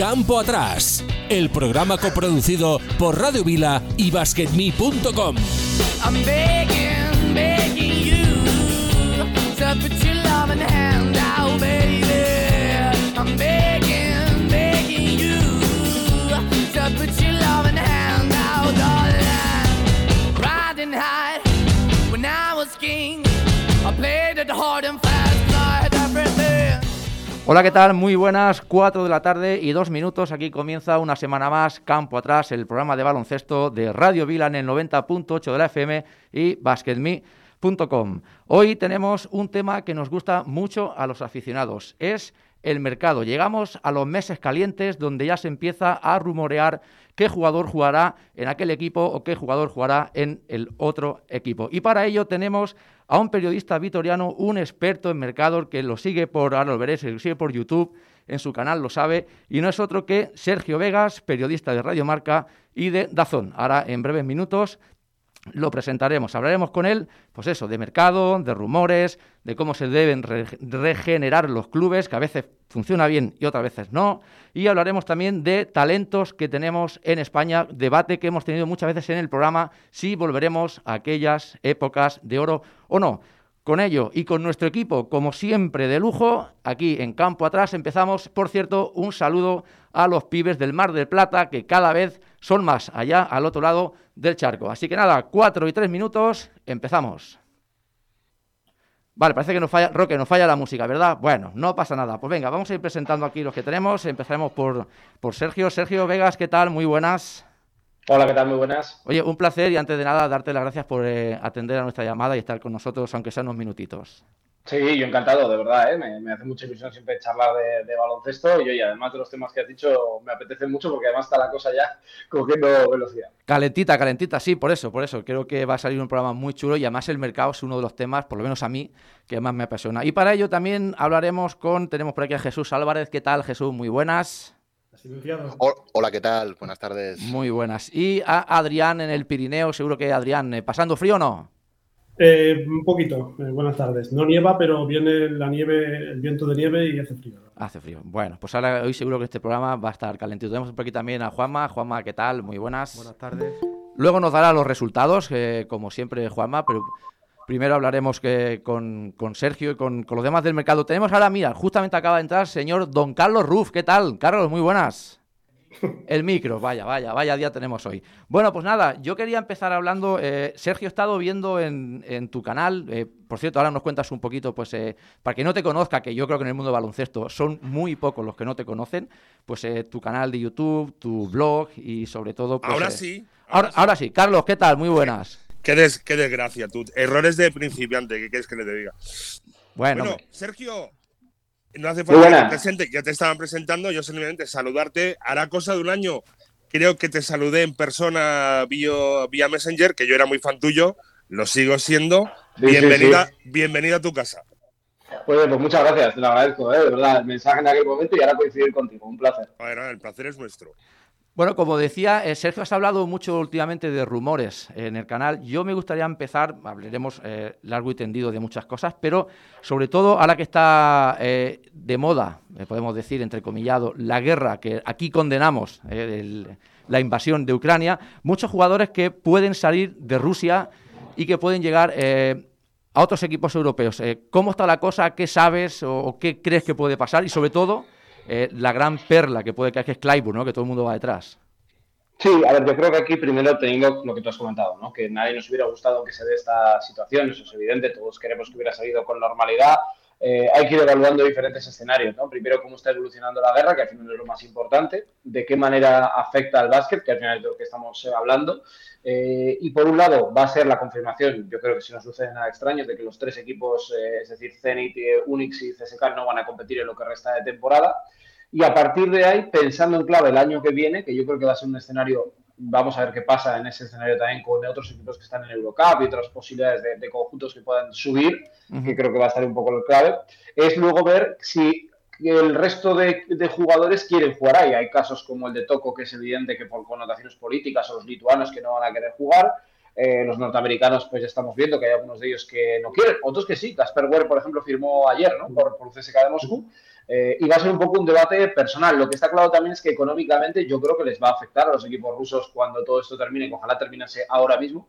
Campo Atrás, el programa coproducido por Radio Vila y BasketMe.com. Hard and fast. Hola, ¿qué tal? Muy buenas, 4 de la tarde y dos minutos. Aquí comienza una semana más, Campo Atrás, el programa de baloncesto de Radio Vila en el 90.8 de la FM y basketme.com. Hoy tenemos un tema que nos gusta mucho a los aficionados, es el mercado. Llegamos a los meses calientes donde ya se empieza a rumorear qué jugador jugará en aquel equipo o qué jugador jugará en el otro equipo. Y para ello tenemos a un periodista vitoriano, un experto en mercado que lo sigue por, ahora lo veréis, lo sigue por YouTube, en su canal lo sabe, y no es otro que Sergio Vegas, periodista de Radio Marca y de Dazón. Ahora, en breves minutos, lo presentaremos. Hablaremos con él, pues eso, de mercado, de rumores, de cómo se deben re- regenerar los clubes, que a veces funciona bien y otras veces no. Y hablaremos también de talentos que tenemos en España, debate que hemos tenido muchas veces en el programa, si volveremos a aquellas épocas de oro o no. Con ello y con nuestro equipo, como siempre, de lujo, aquí en Campo Atrás empezamos. Por cierto, un saludo a los pibes del Mar del Plata, que cada vez son más allá, al otro lado del charco. Así que nada, cuatro y tres minutos, empezamos. Vale, parece que nos falla, Roque, nos falla la música, ¿verdad? Bueno, no pasa nada. Pues venga, vamos a ir presentando aquí los que tenemos. Empezaremos por, por Sergio. Sergio Vegas, ¿qué tal? Muy buenas. Hola, ¿qué tal? Muy buenas. Oye, un placer y antes de nada darte las gracias por eh, atender a nuestra llamada y estar con nosotros, aunque sean unos minutitos. Sí, yo encantado, de verdad, ¿eh? me, me hace mucha ilusión siempre charlar de, de baloncesto y oye, además de los temas que has dicho, me apetece mucho porque además está la cosa ya cogiendo velocidad. Calentita, calentita, sí, por eso, por eso. Creo que va a salir un programa muy chulo y además el mercado es uno de los temas, por lo menos a mí, que más me apasiona. Y para ello también hablaremos con, tenemos por aquí a Jesús Álvarez. ¿Qué tal, Jesús? Muy buenas. Ho- Hola, ¿qué tal? Buenas tardes. Muy buenas. Y a Adrián en el Pirineo, seguro que Adrián, eh, ¿pasando frío o no? Eh, un poquito, eh, buenas tardes. No nieva, pero viene la nieve, el viento de nieve y hace frío. Hace frío. Bueno, pues ahora hoy seguro que este programa va a estar calentito. Tenemos por aquí también a Juanma. Juanma, ¿qué tal? Muy buenas. Buenas tardes. Luego nos dará los resultados, eh, como siempre, Juanma, pero primero hablaremos que, con, con Sergio y con, con los demás del mercado. Tenemos ahora, mira, justamente acaba de entrar el señor Don Carlos Ruf. ¿Qué tal? Carlos, muy buenas. El micro, vaya, vaya, vaya día tenemos hoy. Bueno, pues nada, yo quería empezar hablando. eh, Sergio, he estado viendo en, en tu canal, eh, por cierto, ahora nos cuentas un poquito, pues eh, para que no te conozca, que yo creo que en el mundo del baloncesto son muy pocos los que no te conocen, pues tu canal de YouTube, tu blog y sobre todo. Pues, Ahora sí. Ahora, ahora sí, Carlos, ¿qué tal? Muy buenas. Qué, des- qué desgracia, tú. Errores de principiante, ¿qué quieres que le te diga? Bueno, Bueno, Sergio, no hace falta que te presente, ya te estaban presentando, yo simplemente saludarte. Hará cosa de un año, creo que te saludé en persona vía, vía Messenger, que yo era muy fan tuyo, lo sigo siendo. Sí, sí, bienvenida, sí. bienvenida a tu casa. Oye, pues muchas gracias, te lo agradezco, ¿eh? de verdad, el mensaje en aquel momento y ahora coincidir contigo, un placer. Bueno, el placer es nuestro. Bueno, como decía, eh, Sergio, has hablado mucho últimamente de rumores en el canal. Yo me gustaría empezar, hablaremos eh, largo y tendido de muchas cosas, pero sobre todo ahora que está eh, de moda, eh, podemos decir, entrecomillado, la guerra que aquí condenamos, eh, la invasión de Ucrania, muchos jugadores que pueden salir de Rusia y que pueden llegar eh, a otros equipos europeos. Eh, ¿Cómo está la cosa? ¿Qué sabes o qué crees que puede pasar? Y sobre todo, eh, la gran perla que puede caer, que es Clyburn, ¿no? que todo el mundo va detrás. Sí, a ver, yo creo que aquí primero teniendo lo que tú has comentado, ¿no? Que nadie nos hubiera gustado que se dé esta situación, eso es evidente, todos queremos que hubiera salido con normalidad. Eh, hay que ir evaluando diferentes escenarios, ¿no? Primero, cómo está evolucionando la guerra, que al final es lo más importante, de qué manera afecta al básquet, que al final es de lo que estamos eh, hablando. Eh, y por un lado, va a ser la confirmación, yo creo que si no sucede nada extraño, de que los tres equipos, es decir, Zenit, Unix y CSK, no van a competir en lo que resta de temporada. Y a partir de ahí, pensando en clave el año que viene, que yo creo que va a ser un escenario, vamos a ver qué pasa en ese escenario también con otros equipos que están en Eurocup y otras posibilidades de, de conjuntos que puedan subir, que creo que va a estar un poco el clave, es luego ver si el resto de, de jugadores quieren jugar ahí. Hay casos como el de Toco, que es evidente que por connotaciones políticas, o los lituanos que no van a querer jugar, eh, los norteamericanos, pues ya estamos viendo que hay algunos de ellos que no quieren, otros que sí. Casper Ware, por ejemplo, firmó ayer ¿no? por, por CSK de Moscú. Eh, y va a ser un poco un debate personal. Lo que está claro también es que económicamente yo creo que les va a afectar a los equipos rusos cuando todo esto termine, ojalá terminase ahora mismo.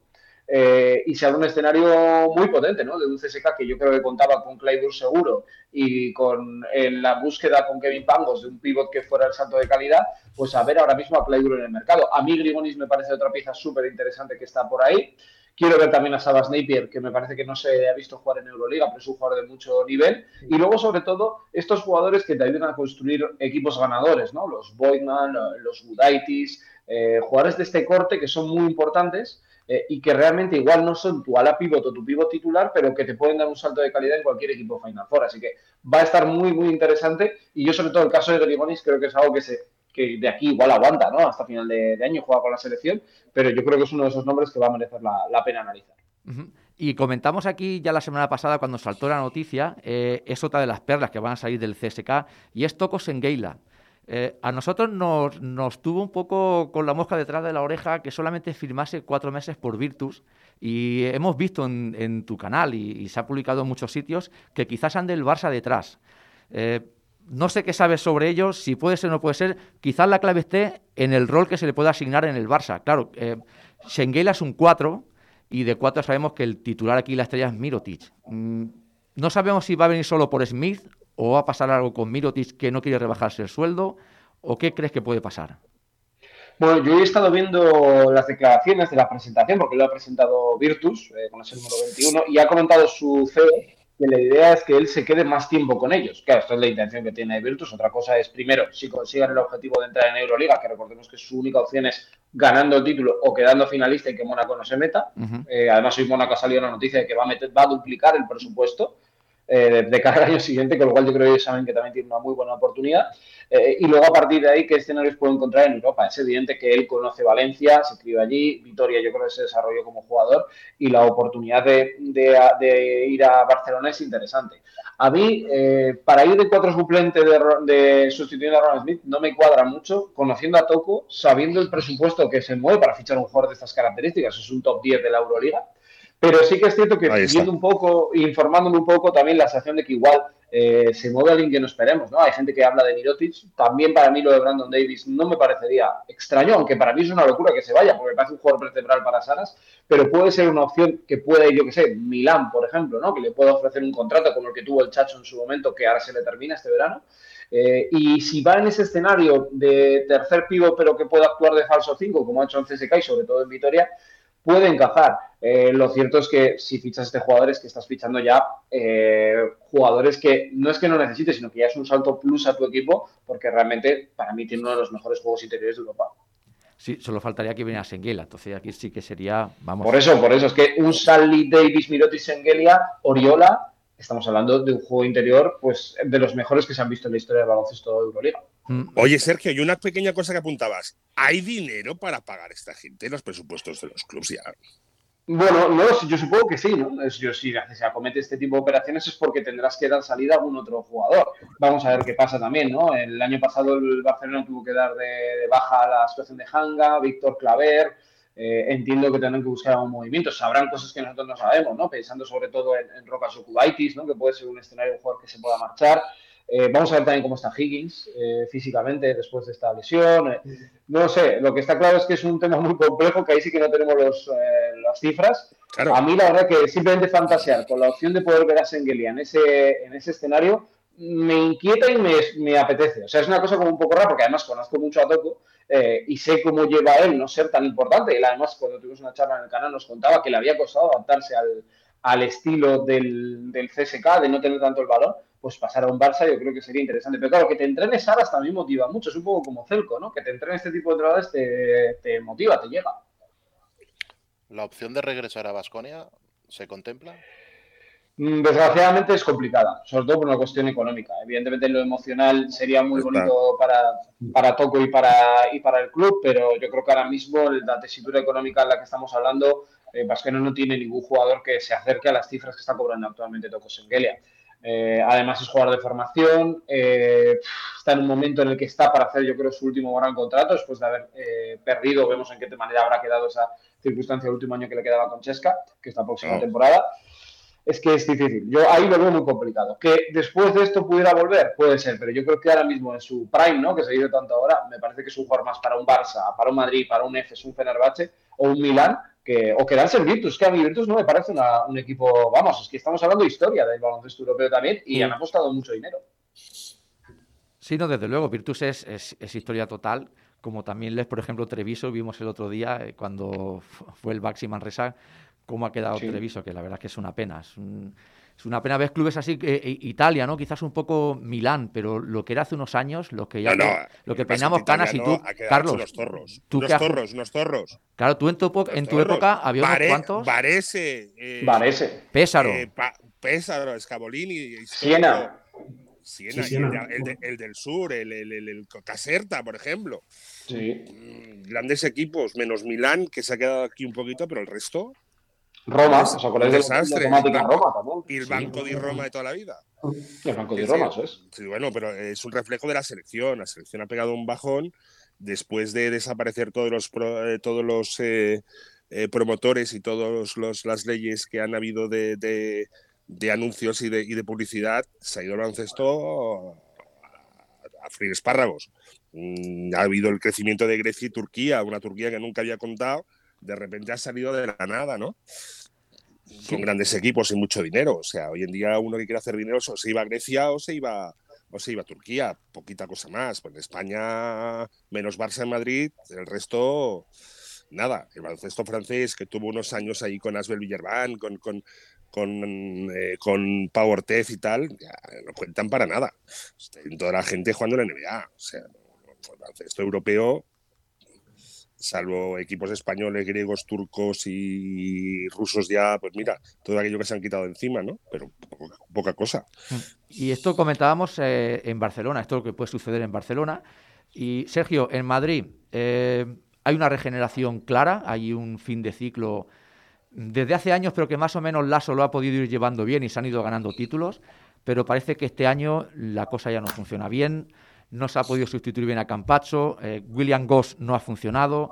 Eh, y se abre un escenario muy potente, ¿no? De un CSK que yo creo que contaba con Clayburg seguro y con en la búsqueda con Kevin Pangos de un pivot que fuera el salto de calidad, pues a ver ahora mismo a Clayburg en el mercado. A mí Grigonis me parece otra pieza súper interesante que está por ahí. Quiero ver también a Sabas Napier, que me parece que no se ha visto jugar en Euroliga, pero es un jugador de mucho nivel. Y luego, sobre todo, estos jugadores que te ayudan a construir equipos ganadores, ¿no? Los Boydman, los Budaitis, eh, jugadores de este corte que son muy importantes eh, y que realmente igual no son tu ala pivot o tu pivot titular, pero que te pueden dar un salto de calidad en cualquier equipo Final Four. Así que va a estar muy, muy interesante. Y yo, sobre todo, el caso de Grigonis, creo que es algo que se que de aquí igual aguanta, ¿no? Hasta final de, año juega con la selección, pero yo creo que es uno de esos nombres que va a merecer la, pena analizar. Y comentamos aquí ya la semana pasada cuando saltó la noticia, eh, es otra de las perlas que van a salir del CSK y es Tocos en Eh, a nosotros nos, tuvo un poco con la mosca detrás de la oreja que solamente firmase cuatro meses por Virtus y hemos visto en, tu canal y, se ha publicado en muchos sitios que quizás ande el Barça detrás. Eh, no sé qué sabes sobre ellos, si puede ser o no puede ser. Quizás la clave esté en el rol que se le pueda asignar en el Barça. Claro, eh, es un 4 y de 4 sabemos que el titular aquí, la estrella, es Mirotic. Mm, no sabemos si va a venir solo por Smith o va a pasar algo con Mirotic que no quiere rebajarse el sueldo o qué crees que puede pasar. Bueno, yo he estado viendo las declaraciones de la presentación, porque lo ha presentado Virtus, eh, con el número 21, y ha comentado su CEO que la idea es que él se quede más tiempo con ellos. Claro, esta es la intención que tiene Virtus. Otra cosa es, primero, si consigan el objetivo de entrar en Euroliga, que recordemos que su única opción es ganando el título o quedando finalista y que Mónaco no se meta. Eh, además, hoy Mónaco ha salido la noticia de que va a, meter, va a duplicar el presupuesto eh, de cada año siguiente, con lo cual yo creo que ellos saben que también tiene una muy buena oportunidad. Eh, y luego a partir de ahí, ¿qué escenarios puedo encontrar en Europa? Es evidente que él conoce Valencia, se escribe allí, Vitoria yo creo que se desarrolló como jugador y la oportunidad de, ir a Barcelona es interesante. A mí, eh, para ir de cuatro suplentes de, de sustituir a Ron Smith, no me cuadra mucho, conociendo a Toco, sabiendo el presupuesto que se mueve para fichar un jugador de estas características, es un top 10 de la Euroliga. Pero sí que es cierto que viendo un poco, informándome un poco, también la sensación de que igual eh, se mueve alguien que no esperemos, ¿no? Hay gente que habla de Mirotic, también para mí lo de Brandon Davis no me parecería extraño, aunque para mí es una locura que se vaya, porque me parece un jugador vertebral para Saras, pero puede ser una opción que pueda ir, yo que sé, Milán, por ejemplo, ¿no? Que le pueda ofrecer un contrato como el que tuvo el Chacho en su momento, que ahora se le termina este verano. Eh, y si va en ese escenario de tercer pivo, pero que pueda actuar de falso 5, como ha hecho en CSK y sobre todo en Vitoria, puede encajar. Eh, lo cierto es que si fichas este jugador es que estás fichando ya eh, jugadores que no es que no necesites, sino que ya es un salto plus a tu equipo, porque realmente para mí tiene uno de los mejores juegos interiores de Europa. Sí, solo faltaría que viniera Senguela, entonces aquí sí que sería, vamos. Por eso, por eso, es que un Sally Davis, Miroti, Sengelia, Oriola, estamos hablando de un juego interior, pues de los mejores que se han visto en la historia del baloncesto de Euroliga. Mm. Oye, Sergio, y una pequeña cosa que apuntabas. ¿Hay dinero para pagar esta gente en los presupuestos de los clubes ya? Bueno, no, yo supongo que sí, ¿no? Yo, si se acomete este tipo de operaciones es porque tendrás que dar salida a algún otro jugador. Vamos a ver qué pasa también, ¿no? El año pasado el Barcelona tuvo que dar de, baja la situación de Hanga, Víctor Claver. Eh, entiendo que tendrán que buscar un movimiento. Sabrán cosas que nosotros no sabemos, ¿no? Pensando sobre todo en, en Rocas Okubaitis, ¿no? Que puede ser un escenario de un jugador que se pueda marchar. Eh, vamos a ver también cómo está Higgins eh, físicamente después de esta lesión. Eh, no sé, lo que está claro es que es un tema muy complejo, que ahí sí que no tenemos las cifras. A mí la verdad que simplemente fantasear con la opción de poder ver a Sengelia en ese, en ese escenario me inquieta y me, apetece. O sea, es una cosa como un poco rara, porque además conozco mucho a Toco y sé cómo lleva él no ser tan importante. Él además, cuando tuvimos una charla en el canal, nos contaba que le había costado adaptarse al, al estilo del, del CSK, de no tener tanto el valor pues pasar a un Barça yo creo que sería interesante. Pero claro, que te entrenes Saras también motiva mucho, es un poco como Celco, ¿no? Que te entrenes este tipo de entrenadores te, te motiva, te llega. ¿La opción de regresar a Basconia se contempla? Mm, desgraciadamente es complicada, sobre todo por una cuestión económica. Evidentemente lo emocional sería muy bonito para, para Toco y para, y para el club, pero yo creo que ahora mismo la tesitura económica en la que estamos hablando, eh, no tiene ningún jugador que se acerque a las cifras que está cobrando actualmente Toco Sengelia. Eh, además es jugador de formación, eh, está en un momento en el que está para hacer yo creo su último gran contrato después de haber eh, perdido, vemos en qué manera habrá quedado esa circunstancia el último año que le quedaba con Chesca, que esta próxima temporada. es que es difícil. Yo ahí lo veo muy complicado. Que después de esto pudiera volver, puede ser, pero yo creo que ahora mismo en su prime, ¿no? Que se dice tanto ahora, me parece que es un jugador más para un Barça, para un Madrid, para un Efes, un Fenerbahce o un Milán, que, o quedarse en Virtus. Que a mí Virtus no me parece una- un equipo, vamos, es que estamos hablando de historia del baloncesto europeo también y Sí. han apostado mucho dinero. Sí, no, desde luego, Virtus es, es- es historia total, como también les, por ejemplo, Treviso, vimos el otro día eh, cuando fu- fue el Baxi Manresa, cómo ha quedado Sí. Treviso, que la verdad es que es una pena. Es, un- es una pena ver clubes así, que eh, Italia, ¿no? Quizás un poco Milán, pero lo que era hace unos años, lo que ya No, no, pe- lo que peinamos canas y tú, Carlos, unos zorros. tú unos zorros, unos zorros. claro, tú en tu, en tu época había unos Vare- cuantos, Varese. eh, Varese. Pésaro, eh, Pésaro, histórico. Siena. Siena, Sí, y Siena. El, de- el de- el del sur, el, el, el- el Caserta, por ejemplo. Sí. Mm, Grandes equipos, menos Milán, que se ha quedado aquí un poquito, pero el resto. Roma, Es ¿os acordáis de la desastre. temática Roma también? Y el Sí. Banco de Roma de toda la vida. El Banco de Roma, sí. eso es. Sí, bueno, pero es un reflejo de la selección. La selección ha pegado un bajón después de desaparecer todos los, eh, todos los eh, eh, promotores y todas las leyes que han habido de, de- de anuncios y de, y de publicidad. Se ha ido el baloncesto a, a freír espárragos. Mm, Ha habido el crecimiento de Grecia y Turquía, una Turquía que nunca había contado. De repente ha salido de la nada, ¿no? Con grandes equipos y mucho dinero. O sea, hoy en día uno que quiere hacer dinero o se iba a Grecia o se iba o se iba a Turquía, poquita cosa más. Pues en España, menos Barça en Madrid, el resto, nada. El baloncesto francés, que tuvo unos años ahí con Asbel Villerban, con, con, con, eh, con Pau Ortez y tal, ya no cuentan para nada. Toda la gente jugando en la NBA. O sea, el baloncesto europeo, salvo equipos españoles, griegos, turcos y rusos ya, pues mira, todo aquello que se han quitado encima, ¿no? Pero poca, poca cosa. Y esto comentábamos eh, en Barcelona, esto es lo que puede suceder en Barcelona. Y Sergio, en Madrid eh, hay una regeneración clara, hay un fin de ciclo desde hace años, pero que más o menos Lasso lo ha podido ir llevando bien y se han ido ganando títulos, pero parece que este año la cosa ya no funciona bien, no se ha podido sustituir bien a Campazzo, eh, William Goss no ha funcionado,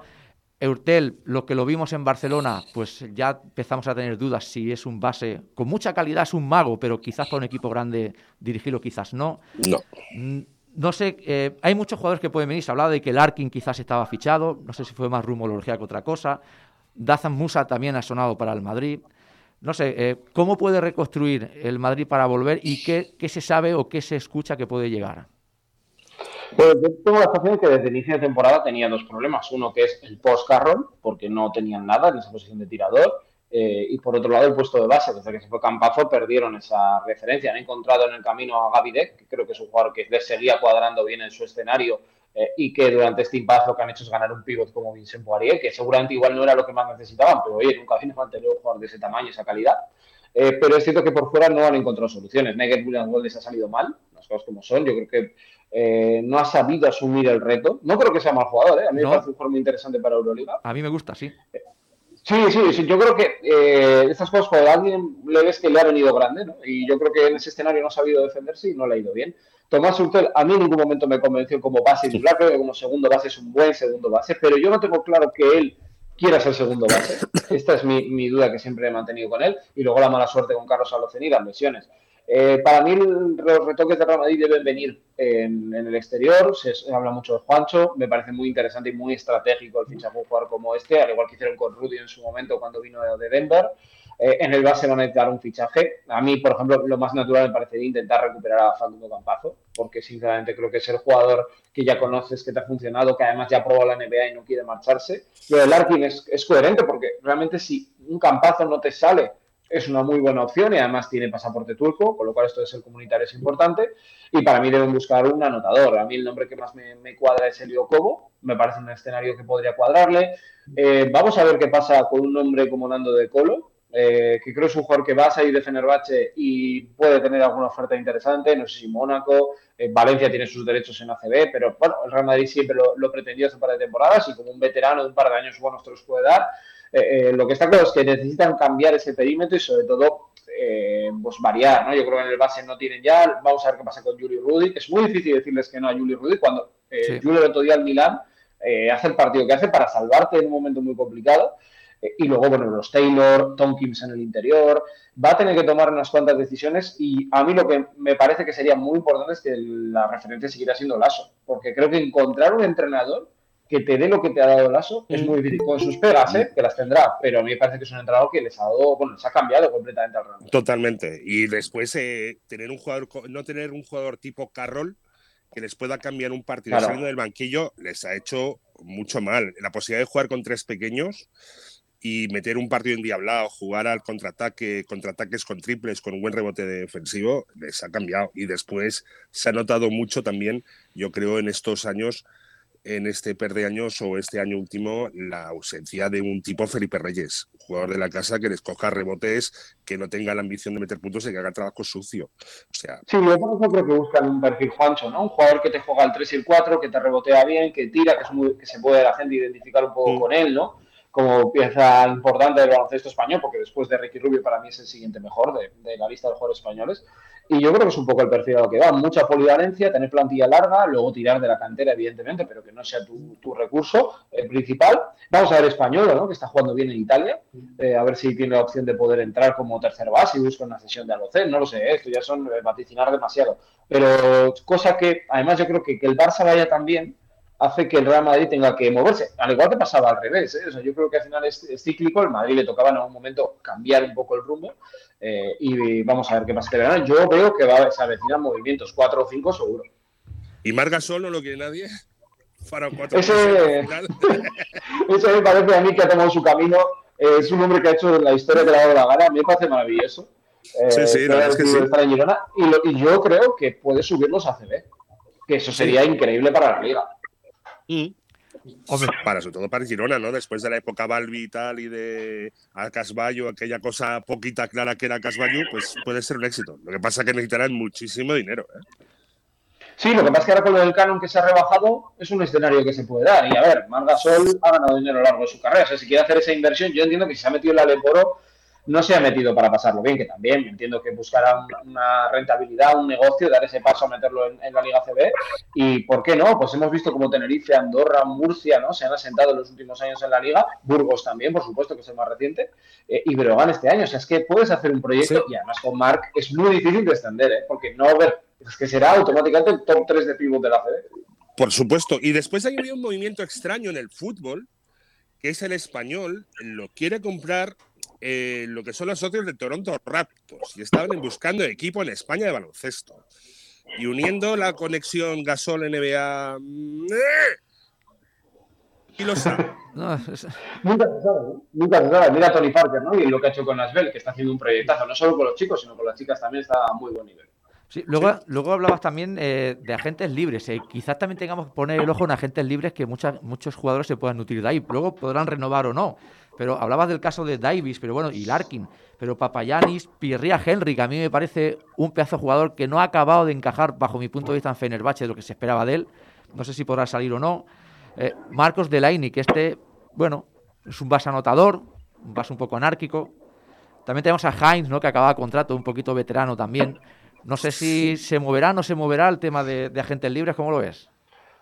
Eurtel, lo que lo vimos en Barcelona, pues ya empezamos a tener dudas si es un base con mucha calidad, es un mago, pero quizás para un equipo grande dirigirlo quizás no. No. Mm, No sé, eh, hay muchos jugadores que pueden venir. Se hablaba de que Larkin quizás estaba fichado. No sé si fue más rumorología que otra cosa. Dazan Musa también ha sonado para el Madrid. No sé, eh, ¿cómo puede reconstruir el Madrid para volver y qué, qué se sabe o qué se escucha que puede llegar? Pues yo tengo la sensación que desde el inicio de temporada tenía dos problemas. Uno que es el post-Carroll, porque no tenían nada en esa posición de tirador. eh, y por otro lado, el puesto de base. Desde que se fue Campazo, perdieron esa referencia. Han encontrado en el camino a Gaby Deck, que creo que es un jugador que les seguía cuadrando bien en su escenario eh, y que durante este impasse lo que han hecho es ganar un pivot como Vincent Poirier, que seguramente igual no era lo que más necesitaban, pero oye, nunca mal tener un jugador de ese tamaño esa calidad. Eh, pero es cierto que por fuera no han encontrado soluciones. Nigel Williams Gold les ha salido mal, las cosas como son. Yo creo que eh, no ha sabido asumir el reto. No creo que sea mal jugador, ¿eh? a mí No. me parece un jugador muy interesante para Euroliga. A mí me gusta, sí. Sí, sí, sí, yo creo que eh, estas cosas cuando a alguien le ves que le ha venido grande, ¿no? Y yo creo que en ese escenario no ha sabido defenderse y no le ha ido bien. Tomás Hurtel a mí en ningún momento me convenció como base titular, creo que como segundo base es un buen segundo base, pero yo no tengo claro que él quiera ser segundo base. Esta es mi, mi duda que siempre he mantenido con él. Y luego la mala suerte con Carlos Aloceni, las lesiones. Eh, para mí los retoques de Real Madrid deben venir en, el exterior, se, habla mucho de Juancho, me parece muy interesante y muy estratégico el fichaje de un jugador como este, al igual que hicieron con Rudy en su momento cuando vino de Denver. Eh, en el base van a necesitar un fichaje. A mí, por ejemplo, lo más natural me parecería intentar recuperar a Facundo Campazo, porque sinceramente creo que es el jugador que ya conoces, que te ha funcionado, que además ya probado la NBA y no quiere marcharse. Lo de Larkin es, es coherente, porque realmente si un Campazo no te sale, es una muy buena opción y además tiene pasaporte turco, con lo cual esto de ser comunitario es importante. Y para mí deben buscar un anotador. A mí el nombre que más me, cuadra es Elio Cobo, me parece un escenario que podría cuadrarle. Eh, vamos a ver qué pasa con un nombre como Nando de Colo, eh, que creo es un jugador que va a salir de Fenerbahce y puede tener alguna oferta interesante, no sé si Mónaco, eh, Valencia tiene sus derechos en ACB, pero bueno, el Real Madrid siempre lo, lo pretendió hace un par de temporadas y como un veterano de un par de años buenos te los puede dar. Eh, lo que está claro es que necesitan cambiar ese perímetro y sobre todo pues variar, ¿no? Yo creo que en el base no tienen ya, vamos a ver qué pasa con Juli Rudy, es muy difícil decirles que no a Juli Rudy cuando sí. Juli el otro día al Milán hace el partido que hace para salvarte en un momento muy complicado. Eh, y luego, bueno, los Taylor, Tompkins en el interior, va a tener que tomar unas cuantas decisiones y a mí lo que me parece que sería muy importante es que la referencia seguirá siendo Lasso, porque creo que encontrar un entrenador que te dé lo que te ha dado Lasso es muy difícil, con sus pegas, ¿eh? que las tendrá, pero a mí me parece que es un entrenador que les ha dado, bueno, les ha cambiado completamente al ramo. Totalmente. Y después eh, tener un jugador, no tener un jugador tipo Carroll que les pueda cambiar un partido Claro. saliendo del banquillo les ha hecho mucho mal. La posibilidad de jugar con tres pequeños y meter un partido endiablado, jugar al contraataque, contraataques con triples, con un buen rebote defensivo, les ha cambiado. Y después se ha notado mucho también, yo creo, en estos años, en este per de años o este año último, la ausencia de un tipo Felipe Reyes, jugador de la casa que les coja rebotes, que no tenga la ambición de meter puntos y que haga trabajo sucio. O sea, Sí, eso creo que buscan un perfil Juancho, ¿no? Un jugador que te juega el 3 y el 4, que te rebotea bien, que tira, que, es muy- que se puede la gente identificar un poco Mm. con él, ¿no? Como pieza importante del baloncesto español, porque después de Ricky Rubio para mí es el siguiente mejor de, de la lista de jugadores españoles. Y yo creo que es un poco el perfil a lo que va. Mucha polivalencia, tener plantilla larga, luego tirar de la cantera, evidentemente, pero que no sea tu, tu recurso eh, principal. Vamos a ver Español, ¿no? Que está jugando bien en Italia. Eh, a ver si tiene la opción de poder entrar como tercer base y busca una sesión de Alocet. No lo sé, ¿eh? esto ya son eh, vaticinar demasiado. Pero cosa que, además, yo creo que que el Barça vaya tan bien hace que el Real Madrid tenga que moverse. Al igual que pasaba al revés. ¿eh? O sea, yo creo que al final es, es cíclico. El Madrid le tocaba en algún momento cambiar un poco el rumbo. eh, y vamos a ver qué pasa este verano. Yo veo que va a se avecinan movimientos, cuatro o cinco seguro. ¿y Marga Sol no lo quiere nadie? Para cuatro Ese-. Eso me parece a mí que ha tomado su camino. Eh, es un hombre que ha hecho la historia que le ha dado la gana. A mí me parece maravilloso. Eh, Sí, sí, que verdad haya es que sí. estar en Girona. Y, lo- y yo creo que puede subirlos a CB. Que eso sería increíble para la liga. Hombre, Para, sobre todo para Girona, ¿no? Después de la época Balbi y tal, y de a Casballo, aquella cosa poquita clara que era Casballo, pues puede ser un éxito. Lo que pasa es que necesitarán muchísimo dinero. ¿eh? Sí, lo que pasa es que ahora con lo del canon que se ha rebajado es un escenario que se puede dar. Y a ver, Margasol ha ganado dinero a lo largo de su carrera. O sea, si quiere hacer esa inversión, yo entiendo que si se ha metido en la Leporo, no se ha metido para pasarlo bien, que también entiendo que buscará un- una rentabilidad, un negocio, dar ese paso a meterlo en, en la Liga CB. Y ¿por qué no? Pues hemos visto como Tenerife, Andorra, Murcia, ¿no? Se han asentado en los últimos años en la Liga. Burgos también, por supuesto, que es el más reciente. eh, y Breogán este año. O sea, es que puedes hacer un proyecto Sí. y además con Marc es muy difícil de extender, ¿eh? Porque no ver, es que será automáticamente el top 3 de pivot de la CB. Por supuesto. Y después hay un movimiento extraño en el fútbol, que es el español, lo quiere comprar eh, lo que son los socios de Toronto Raptors y estaban buscando equipo en España de baloncesto. Y uniendo la conexión Gasol-NBA. mm, Y lo sabe. no, es- Nunca se sabe, ¿no? Nunca se sabe. Mira a Tony Parker, ¿no? Y lo que ha hecho con Asbel, que está haciendo un proyectazo, no solo con los chicos, sino con las chicas también está a muy buen nivel. sí, luego, luego hablabas también eh, de agentes libres. eh, quizás también tengamos que poner el ojo en agentes libres que muchas, muchos jugadores se puedan nutrir de ahí. Luego podrán renovar o no. Pero hablabas del caso de Davis, pero bueno, y Larkin. Pero Papayanis, Pirria Henry, que a mí me parece un pedazo de jugador que no ha acabado de encajar, bajo mi punto de vista, en Fenerbahce, de lo que se esperaba de él. No sé si podrá salir o no. Eh, Marcos Delaini, que este, bueno, es un base anotador, un base un poco anárquico. También tenemos a Heinz, ¿no? que acaba contrato, un poquito veterano también. No sé si se moverá o no se moverá el tema de, de agentes libres, ¿cómo lo ves?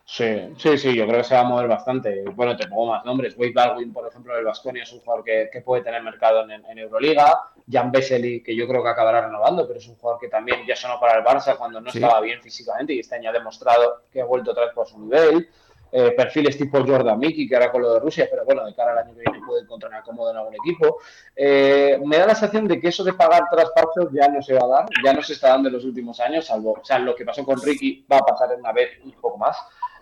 Sí, sí, sí, yo creo que se va a mover bastante. Bueno, te pongo más nombres. Wade Baldwin, por ejemplo, del Baskonia es un jugador que, que puede tener mercado en, en Euroliga. Jan Vesely, que yo creo que acabará renovando, pero es un jugador que también ya sonó para el Barça cuando no Sí. estaba bien físicamente y este año ha demostrado que ha vuelto otra vez por su nivel. Eh, perfiles tipo Jordan Mickey, que ahora con lo de Rusia, pero bueno, de cara al año que viene puede encontrar acomodo en algún equipo. Eh, me da la sensación de que eso de pagar traspasos ya no se va a dar, ya no se está dando en los últimos años, salvo, o sea, lo que pasó con Ricky va a pasar una vez y poco más.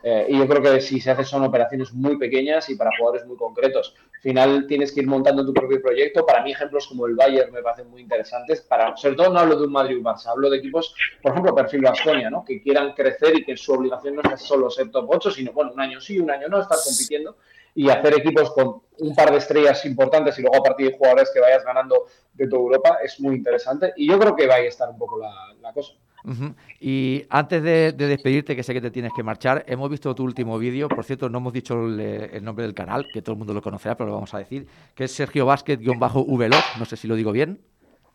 Eh, y yo creo que si se hace son operaciones muy pequeñas y para jugadores muy concretos. Al final tienes que ir montando tu propio proyecto. Para mí ejemplos como el Bayern me parecen muy interesantes. Para, sobre todo no hablo de un Madrid o un Barça, hablo de equipos, por ejemplo, perfil Baskonia, ¿no? que quieran crecer y que su obligación no sea solo ser top 8, sino bueno, un año sí, un año no, estar compitiendo y hacer equipos con un par de estrellas importantes y luego a partir de jugadores que vayas ganando de toda Europa es muy interesante. Y yo creo que va a estar un poco la cosa. Y antes de, de despedirte, que sé que te tienes que marchar, hemos visto tu último vídeo. Por cierto, no hemos dicho el, el nombre del canal, que todo el mundo lo conocerá, pero lo vamos a decir, que es Sergio Basket-Vlog. No sé si lo digo bien.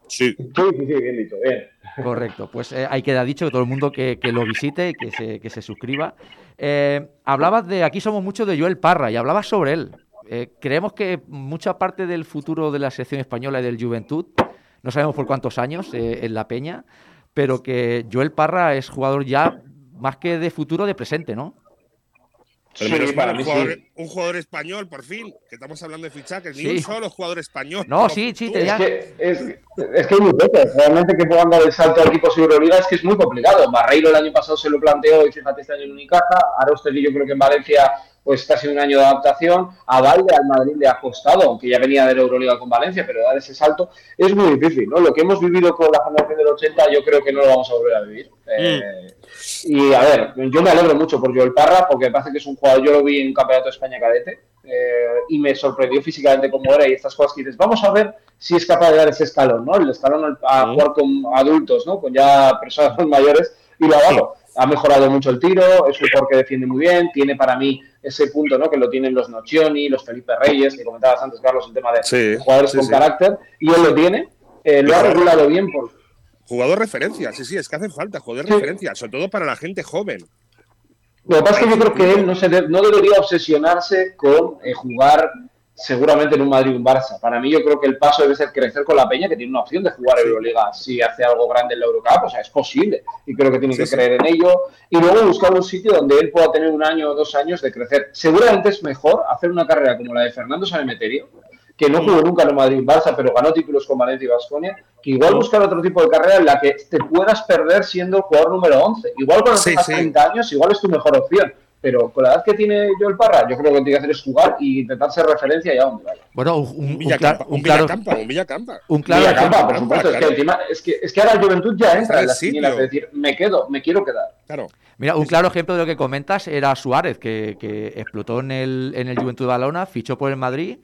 Sí. Sí, sí, sí, bien dicho, bien. Correcto, pues eh, ahí queda dicho que todo el mundo que, que lo visite y que se, que se suscriba. Eh, hablabas de, aquí somos muchos de Joel Parra y hablabas sobre él. eh, creemos que mucha parte del futuro de la selección española y del Juventud, no sabemos por cuántos años eh, en la Peña, pero que Joel Parra es jugador ya más que de futuro, de presente, ¿no? Sí, para un, mí jugador, sí. un jugador español, por fin, que estamos hablando de fichajes, ni un solo jugador español. No, sí, sí, tenía- Es que, es, es que hay muy pocos. Realmente que puedan dar el salto a equipos Euroliga es que es muy complicado. Barreiro el año pasado se lo planteó y fíjate este año en Unicaja. Arostegui yo creo que en Valencia pues está siendo un año de adaptación. A Valde al Madrid le ha costado, aunque ya venía de la Euroliga con Valencia, pero dar ese salto es muy difícil. ¿no? Lo que hemos vivido con la generación del 80 yo creo que no lo vamos a volver a vivir. Eh, y a ver, yo me alegro mucho por Joel Parra porque me parece que es un jugador, yo lo vi en un campeonato de España cadete eh, y me sorprendió físicamente cómo era y estas cosas que dices, vamos a ver si es capaz de dar ese escalón, ¿no? El escalón al- a jugar con adultos, ¿no? Con ya personas mayores y lo ha dado. Ha mejorado mucho el tiro, es un jugador que defiende muy bien, tiene para mí ese punto, ¿no? Que lo tienen los Nocioni, los Felipe Reyes, que comentabas antes, Carlos, el tema de Sí, jugadores sí, con sí. carácter, y él lo tiene, eh, lo ha regulado bien por, Jugador referencia, sí, sí, es que hace falta jugador referencia, sobre todo para la gente joven. Lo que pasa es que yo creo que él no, se de- no debería obsesionarse con eh, jugar seguramente en un Madrid un Barça. Para mí yo creo que el paso debe ser crecer con la Peña, que tiene una opción de jugar Euroliga. Si hace algo grande en la Eurocup, o sea, es posible. Y creo que tiene Sí, que sí. creer en ello. Y luego buscar un sitio donde él pueda tener un año o dos años de crecer. Seguramente es mejor hacer una carrera como la de Fernando Sanemeterio, que no jugó nunca en un Madrid Barça, pero ganó títulos con Valencia y Vasconia, que igual buscar otro tipo de carrera en la que te puedas perder siendo el jugador número 11. Igual cuando Sí, tengas sí. 30 años, igual es tu mejor opción. Pero con la edad que tiene Joel Parra, yo creo que lo que tiene que hacer es jugar y intentar ser referencia allá donde vaya. Bueno, un, Villacampa, un un claro, Villacampa, un Villacampa. un claro Villacampa, ejemplo- por supuesto, es que encima, es que, es que ahora la juventud ya entra en las el quinielas de decir, me quedo, me quiero quedar. Claro. Mira, un claro ejemplo de lo que comentas era Suárez, que, que explotó en el, en el Juventud de Balona, fichó por el Madrid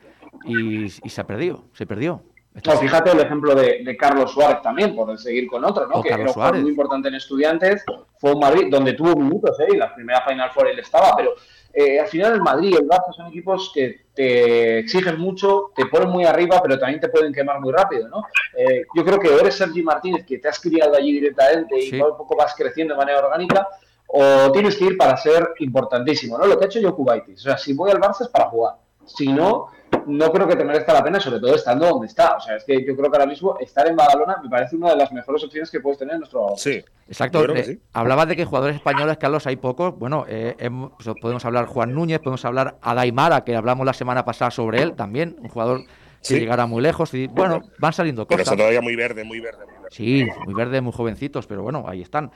y, y se ha perdido, se perdió. No, fíjate el ejemplo de, de Carlos Suárez también, por seguir con otro, ¿no? O que Carlos era un muy importante en estudiantes, fue un Madrid donde tuvo minutos, ¿eh? Y la primera Final Four él estaba, pero eh, al final el Madrid y el Barça son equipos que te exigen mucho, te ponen muy arriba, pero también te pueden quemar muy rápido, ¿no? Eh, yo creo que o eres Sergi Martínez, que te has criado allí directamente y Sí. poco a poco vas creciendo de manera orgánica, o tienes que ir para ser importantísimo, ¿no? Lo que ha hecho Jokubaitis. O sea, si voy al Barça es para jugar. Si no, no creo que te merezca la pena, sobre todo estando donde está. O sea, es que yo creo que ahora mismo estar en Badalona me parece una de las mejores opciones que puedes tener en nuestro Sí. Exacto. Eh, sí. Hablabas de que jugadores españoles, Carlos, hay pocos. Bueno, eh, hemos- pues, podemos hablar Juan Núñez, podemos hablar Adaimara, que hablamos la semana pasada sobre él también, un jugador que Sí. llegará muy lejos. Y bueno, van saliendo Pero cosas. está todavía muy verde, muy verde, muy verde. Sí, muy verdes, muy jovencitos, pero bueno, ahí están.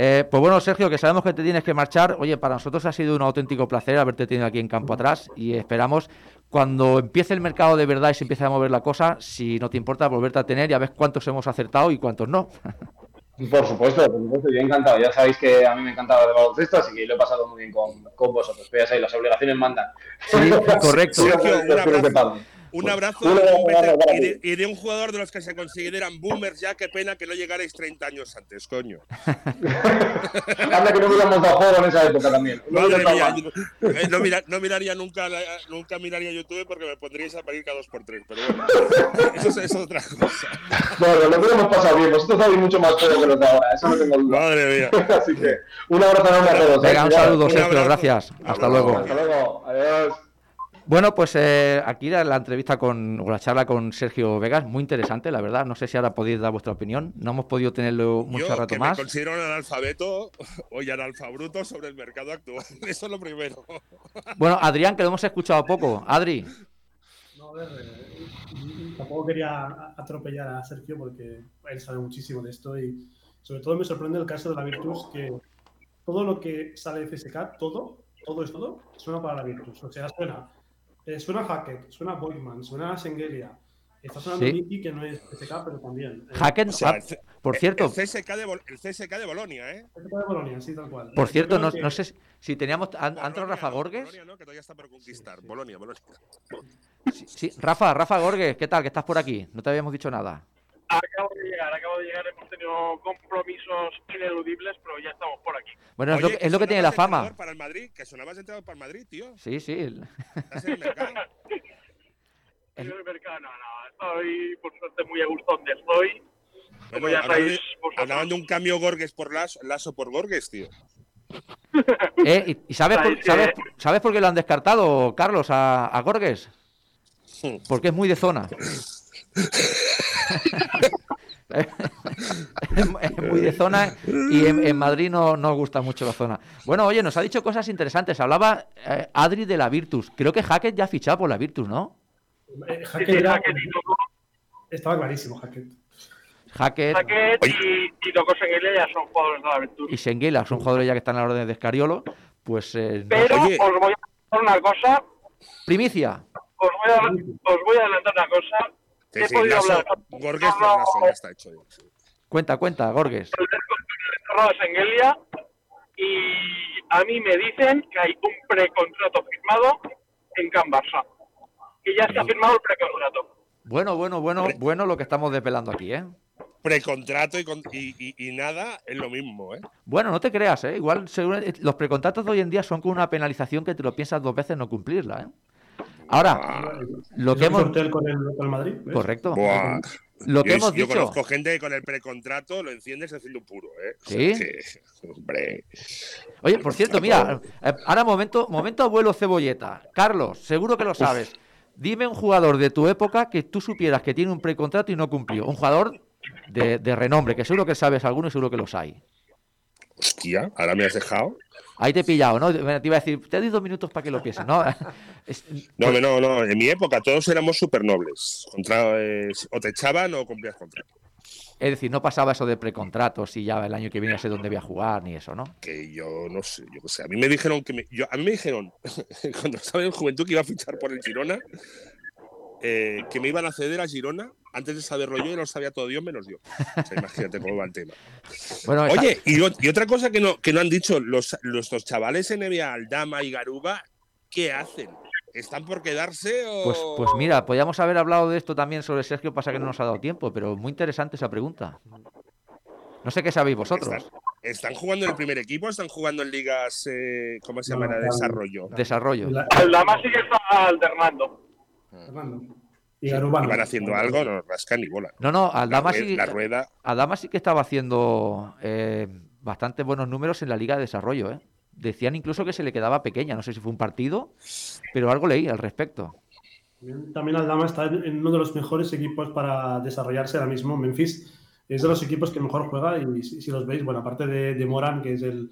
Eh, pues bueno, Sergio, que sabemos que te tienes que marchar. Oye, para nosotros ha sido un auténtico placer haberte tenido aquí en campo atrás y esperamos cuando empiece el mercado de verdad y se empiece a mover la cosa, si no te importa, volverte a tener y a ver cuántos hemos acertado y cuántos no. Por supuesto, por supuesto, yo encantado. Ya sabéis que a mí me encantaba el baloncesto, así que lo he pasado muy bien con, con vosotros. Pero ya sabéis, las obligaciones mandan. Sí, correcto. Sergio, un abrazo. Un abrazo de un y, de, y de un jugador de los que se consideran boomers ya. Qué pena que no llegarais 30 años antes, coño. Anda que no hubiéramos dado juego en esa época también. No Madre mía, eh, no, mira- no miraría nunca, la- nunca miraría YouTube porque me pondríais a parir cada dos por tres. Pero bueno, eso es, eso es otra cosa. Bueno, lo hubiéramos pasado bien. Vosotros sabéis mucho más juego que los de ahora, eso no tengo duda. Madre mía. Así que un abrazo enorme a todos. ¿eh? Venga, un saludo, Sergio, gracias. Hasta luego. Hasta luego. Adiós. Bueno, pues eh, aquí la, la entrevista con, o la charla con Sergio Vegas, muy interesante, la verdad. No sé si ahora podéis dar vuestra opinión. No hemos podido tenerlo mucho Yo, rato que más. me considero un analfabeto o analfabruto sobre el mercado actual. Eso es lo primero. Bueno, Adrián, que lo hemos escuchado poco. Adri, No, a ver, eh, tampoco quería atropellar a Sergio porque él sabe muchísimo de esto y sobre todo me sorprende el caso de la Virtus que todo lo que sale de CSK, todo, todo es todo, suena para la Virtus. O sea, suena, eh, suena Hackett, suena Boyman, suena Sengelia. Está sonando Sí. Miki, que no es CSK, pero también. Eh, Hacken, O sea, el C- por cierto, El CSK de, Bol- el CSK de Bolonia, ¿eh? CSK de Bolonia, sí, tal cual. por Yo cierto, no, que- no sé si- teníamos. ¿Han, ¿ha entrado Bolonia Rafa Gorges? Bolonia no, que todavía está por conquistar. Bolonia, Bolonia. Sí, sí, Rafa, Rafa Gorges, ¿qué tal? Que estás por aquí. No te habíamos dicho nada. Acabo de llegar, acabo de llegar, hemos tenido compromisos ineludibles, pero ya estamos por aquí. Bueno, es, lo, Oye, que- es lo que tiene la fama. Para el Madrid, que sonabas de entrenador para el Madrid, tío. Sí, sí. Estás en el mercado. En el mercado, no, no, estoy por suerte muy a gusto donde estoy. Como Bueno, ya hablaban, sabéis hablaban de un cambio Gorges por Lasso, Lasso por Gorges, tío. ¿Eh? ¿Y, y sabes, por, sabes, sabes por qué lo han descartado, Carlos, a, a Gorges? Sí. Porque es muy de zona. es muy de zona y en, en Madrid no nos gusta mucho la zona. Bueno, oye, nos ha dicho cosas interesantes. Hablaba eh, Adri de la Virtus. Creo que Hackett ya ha fichado por la Virtus, ¿no? Eh, Hackett era- Hackett y Toko, estaba clarísimo, Hackett. Hackett y, y Toko Sengelia ya son jugadores de la Virtus. y Senguela son jugadores ya que están a la orden de Escariolo. Pues eh, no- Pero Oye. os voy a adelantar una cosa, primicia. os voy a, os voy a adelantar una cosa. Sí, He sí, hablar Gorges por Lasso, ya está hecho. Cuenta, cuenta, Gorges. y a mí me dicen que hay un precontrato firmado en Can Barça. Que ya está firmado el precontrato. Bueno, bueno, bueno, bueno lo que estamos desvelando aquí, ¿eh? Precontrato y, con- y, y- y nada es lo mismo, ¿eh? Bueno, no te creas, ¿eh? Igual seguro- los precontratos de hoy en día son con una penalización que te lo piensas dos veces no cumplirla, ¿eh? Ahora, lo que hemos... con el, con el Madrid. ¿ves? Correcto. Buah. Lo que yo, hemos yo dicho... conozco gente que con el precontrato lo enciendes haciendo puro, ¿eh? O sea ¿Sí? que, hombre, Oye, por cierto, mira, eh, ahora momento, momento abuelo cebolleta. Carlos, seguro que lo sabes. Dime un jugador de tu época que tú supieras que tiene un precontrato y no cumplió. Un jugador de, de renombre, que seguro que sabes alguno y seguro que los hay. hostia, ahora me has dejado. Ahí te he pillado, ¿no? Te iba a decir, te doy dos minutos para que lo pienses, ¿no? Es- No, no, no, en mi época todos éramos súper nobles. Contra, eh, o te echaban o cumplías contrato. Es decir, no pasaba eso de precontratos y ya el año que viene sé dónde voy a jugar ni eso, ¿no? Que yo no sé, yo qué sé. A mí me dijeron que me, yo, a mí me dijeron cuando estaba en Juventud que iba a fichar por el Girona, eh, que me iban a ceder a Girona antes de saberlo yo y lo sabía todo Dios menos yo. O sea, imagínate cómo va el tema. Bueno, Oye, y, otra cosa que no, que no han dicho los, los, los chavales NBA, Aldama y Garuba, ¿qué hacen? ¿Están por quedarse o...? pues, pues mira, podíamos haber hablado de esto también sobre Sergio, pasa que no nos ha dado tiempo, pero muy interesante esa pregunta. No sé qué sabéis vosotros. ¿Están, están jugando en el primer equipo o están jugando en ligas, eh, ¿cómo se llama? No, de no. desarrollo. Desarrollo. La- Dama sí que está alternando. Fernando. Y Y no. van haciendo algo, no rascan ni bola. No, no, Aldama la, sí, la rueda. Aldama sí que estaba haciendo eh, bastante buenos números en la Liga de Desarrollo. ¿eh? Decían incluso que se le quedaba pequeña, no sé si fue un partido, pero algo leí al respecto. También, también Aldama está en uno de los mejores equipos para desarrollarse ahora mismo. Memphis es de los equipos que mejor juega y si, si los veis, bueno, aparte de, de Moran, que es el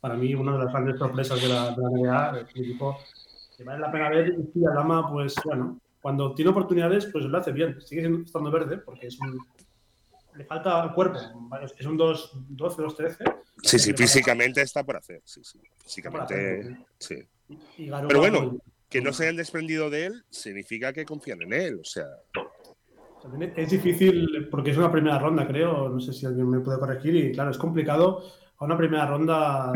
para mí una de las grandes sorpresas de la, de la NBA, es un equipo que vale la pena ver. Y Aldama, pues bueno, cuando tiene oportunidades, pues lo hace bien. Sigue siendo- estando verde porque es un, le falta cuerpo. Es un 2, 12, 2, 13. Sí, sí, físicamente está por hacer. Sí, sí. Físicamente, hacer, sí. y Pero bueno, Que no se hayan desprendido de él significa que confían en él. O sea, es difícil porque es una primera ronda, creo. No sé si alguien me puede corregir. Y claro, es complicado a una primera ronda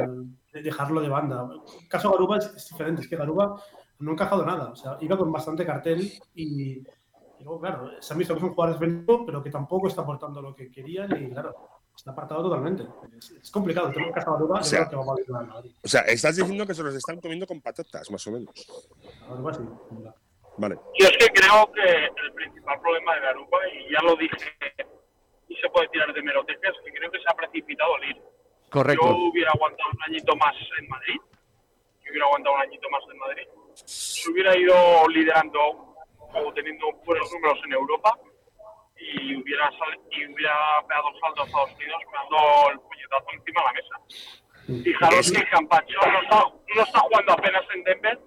dejarlo de banda. El caso de Garuba es diferente. Es que Garuba no ha encajado nada. O sea, iba con bastante cartel y, y luego, claro, se han visto que son jugadores defensivos, pero que tampoco está aportando lo que querían. Y claro, está apartado totalmente. Es, es complicado. Tengo el de Garuba, O sea, que va a valer al Madrid. o sea, estás diciendo que se los están comiendo con patatas, más o menos. Garuba sí. Vale. Yo es que creo que el principal problema de Garuba, y ya lo dije, y se puede tirar de meroteca, es que creo que se ha precipitado el ir. Correcto. Yo hubiera aguantado un añito más en Madrid. Yo hubiera aguantado un añito más en Madrid. Se hubiera ido liderando o teniendo buenos números en Europa y hubiera, sal- y hubiera pegado el salto a Estados Unidos pegando el puñetazo encima de la mesa. Fijaros que Campacho no está, no está jugando apenas en Denver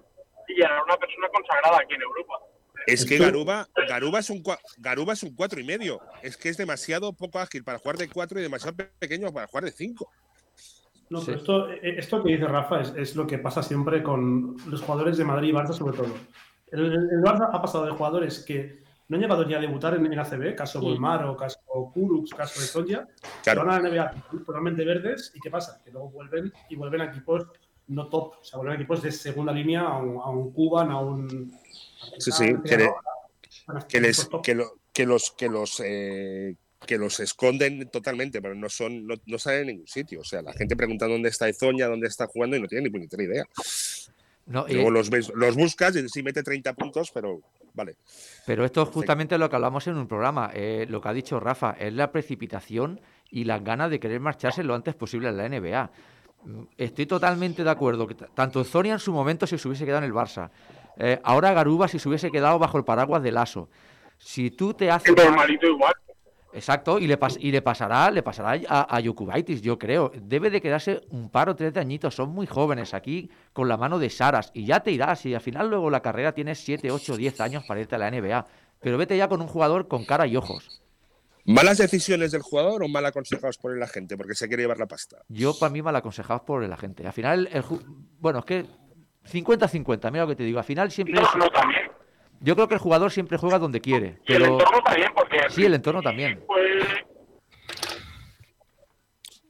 y era una persona consagrada aquí en Europa. Es que Garuba, Garuba es un Garuba es un cuatro y medio. Es que es demasiado poco ágil para jugar de cuatro y demasiado pe- pequeño para jugar de cinco. No, Sí. pero esto, eh, esto que dice Rafa es, es lo que pasa siempre con los jugadores de Madrid y Barça, sobre todo. El, el- Barça ha pasado de jugadores que no han llegado ni a debutar en, en ACB, caso Volmar o caso Kurux, caso de Sonia, Claro. se van a la NBA totalmente verdes. ¿Y qué pasa? Que luego vuelven y vuelven a equipos no top, o sea, vuelven a equipos de segunda línea a un, a un Cuban, a un. Sí, sí, que le- Bueno, que les equipos top. que, lo- que los que los eh, que los esconden totalmente, pero no son no, no salen en ningún sitio. O sea, la gente pregunta dónde está Ezoña, dónde está jugando y no tiene ni puñetera idea. No, y- Luego los ves, los buscas y sí mete 30 puntos, pero vale. pero esto es justamente lo que hablamos en un programa. eh, lo que ha dicho Rafa es la precipitación y las ganas de querer marcharse lo antes posible a la NBA. Estoy totalmente de acuerdo. que tanto Zonia en su momento si se hubiese quedado en el Barça. eh, ahora Garuba si se hubiese quedado bajo el paraguas de Lasso. Si tú te haces... Igual. Exacto, y le, pas- y le pasará, le pasará a, a Yokubaitis, yo creo. Debe de quedarse un par o tres de añitos, son muy jóvenes aquí con la mano de Saras y ya te irás. Y al final luego la carrera tienes 7, 8, 10 años para irte a la NBA. Pero vete ya con un jugador con cara y ojos. ¿Malas decisiones del jugador o mal aconsejados por la gente porque se quiere llevar la pasta? Yo para mí mal aconsejado por la gente. Al final, el, ju- bueno, es que 50-50, mira lo que te digo. Al final siempre... No, es- no, también. Yo creo que el jugador siempre juega donde quiere. Y el entorno también, porque. sí, el entorno también. Pues,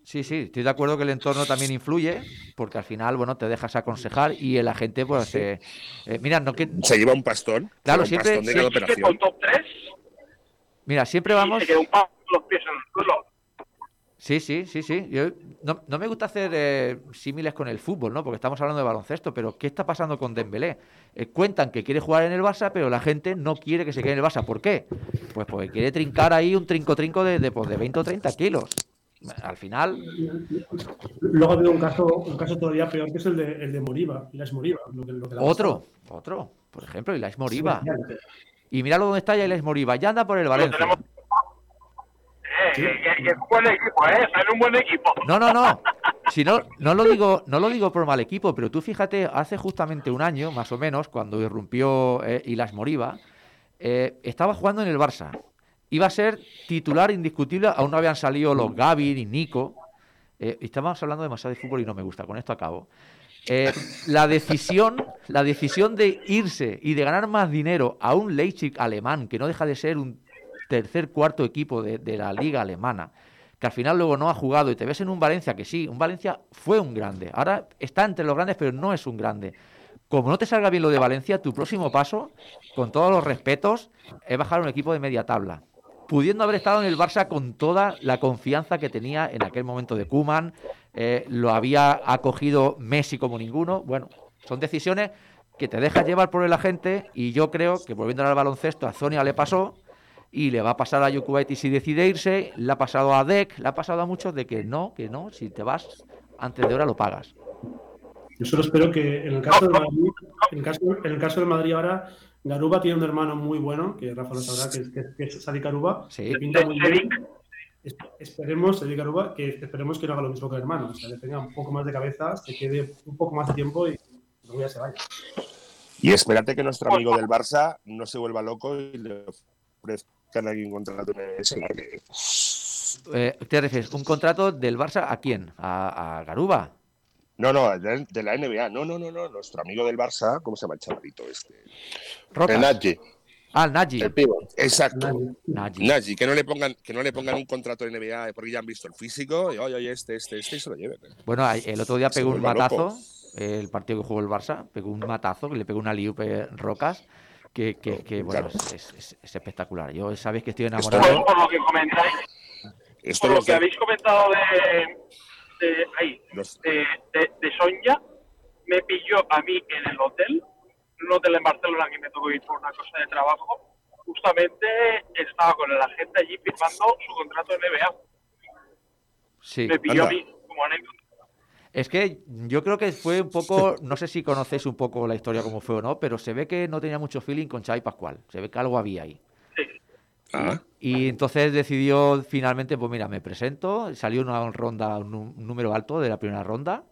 Sí, sí, estoy de acuerdo que el entorno también influye, porque al final, bueno, te dejas aconsejar y el agente, pues, eh, eh, mira, no que, Se lleva un pastón. Claro, un siempre- pastón de cada que operación. con top 3 mira, siempre vamos, se queda un los pies en el suelo. Sí, sí, sí, sí, yo no, no me gusta hacer eh, símiles con el fútbol, ¿no? Porque estamos hablando de baloncesto, pero ¿qué está pasando con Dembélé? Eh, cuentan que quiere jugar en el Barça, pero la gente no quiere que se quede en el Barça, ¿por qué? Pues porque quiere trincar ahí un trinco-trinco de, de, pues, de 20 o 30 kilos. Al final, Luego ha habido un caso, un caso todavía peor que es el de, el de Moriba. Lo que, lo que otro, otro, por ejemplo, Ilais Moriba. Sí, Y míralo dónde está ya Ilais Moriba, ya anda por el Valencia. tenemos- Eh, que, que- que es un buen equipo, ¿eh? Son un buen equipo. No, no, no. Si no, no lo digo, no lo digo por mal equipo, pero tú fíjate, hace justamente un año, más o menos, cuando irrumpió eh, Ilas Moriba, eh, estaba jugando en el Barça. Iba a ser titular indiscutible, aún no habían salido los Gavi ni Nico. Eh, estábamos hablando demasiado de fútbol y no me gusta, con esto acabo. Eh, la decisión, la decisión de irse y de ganar más dinero a un Leipzig alemán, que no deja de ser un tercer, cuarto equipo de, la liga alemana, que al final luego no ha jugado y te ves en un Valencia que sí, un Valencia fue un grande, ahora está entre los grandes pero no es un grande. Como no te salga bien lo de Valencia, tu próximo paso, con todos los respetos, es bajar un equipo de media tabla. Pudiendo haber estado en el Barça con toda la confianza que tenía en aquel momento de Kuman, lo había acogido Messi como ninguno. Bueno, son decisiones que te dejas llevar por el agente y yo creo que volviendo al baloncesto a Zonia le pasó y le va a pasar a Yokubaitis si decide irse, le ha pasado a Deck, le ha pasado a muchos de que no, que no, si te vas antes de hora lo pagas. Yo solo espero que en el caso de Madrid, en el caso, en el caso de Madrid ahora, Garuba tiene un hermano muy bueno, que Rafa lo sabrá, que, es- que, es- que es Sadi Garuba, Sí. que pinta muy bien. Esperemos, Sadi Garuba, que esperemos que no haga lo mismo que el hermano, o sea, que tenga un poco más de cabeza, se quede un poco más de tiempo y luego ya se vaya. Y espérate que nuestro amigo del Barça no se vuelva loco y le ofrezcan aquí un contrato en que- Eh, ¿Te refieres un contrato del Barça a quién? ¿A, a Garuba? No, no, de, de la NBA. No, no, no, no. Nuestro amigo del Barça, ¿cómo se llama el chavalito este? Rocas. El Nagy, Ah, el Nagy. el pívot. Exacto. Nagy. Nagy, que no le pongan, que no le pongan un contrato de NBA porque ya han visto el físico y oye, oye, este, este, este y se lo lleven. ¿eh? Bueno, el otro día pegó un matazo, loco. el partido que jugó el Barça, pegó un matazo, que le pegó una liupe Rocas, que, que, que, bueno, Claro. es, es- es espectacular. Yo sabéis que estoy Esto por, enamorado. por lo que comentáis, Esto por lo que que habéis comentado de, de, ahí, los- de, de, de Sonja, me pilló a mí en el hotel, en un hotel en Barcelona que me tocó ir por una cosa de trabajo. Justamente estaba con el agente allí firmando su contrato de NBA. Sí. Me pilló Anda. a mí como anécdota. Es que yo creo que fue un poco, no sé si conocéis un poco la historia como fue o no, pero se ve que no tenía mucho feeling con Xavi Pascual. Se ve que algo había ahí. Ah, Y entonces decidió finalmente, pues mira, me presento, salió una ronda, un, número alto de la primera ronda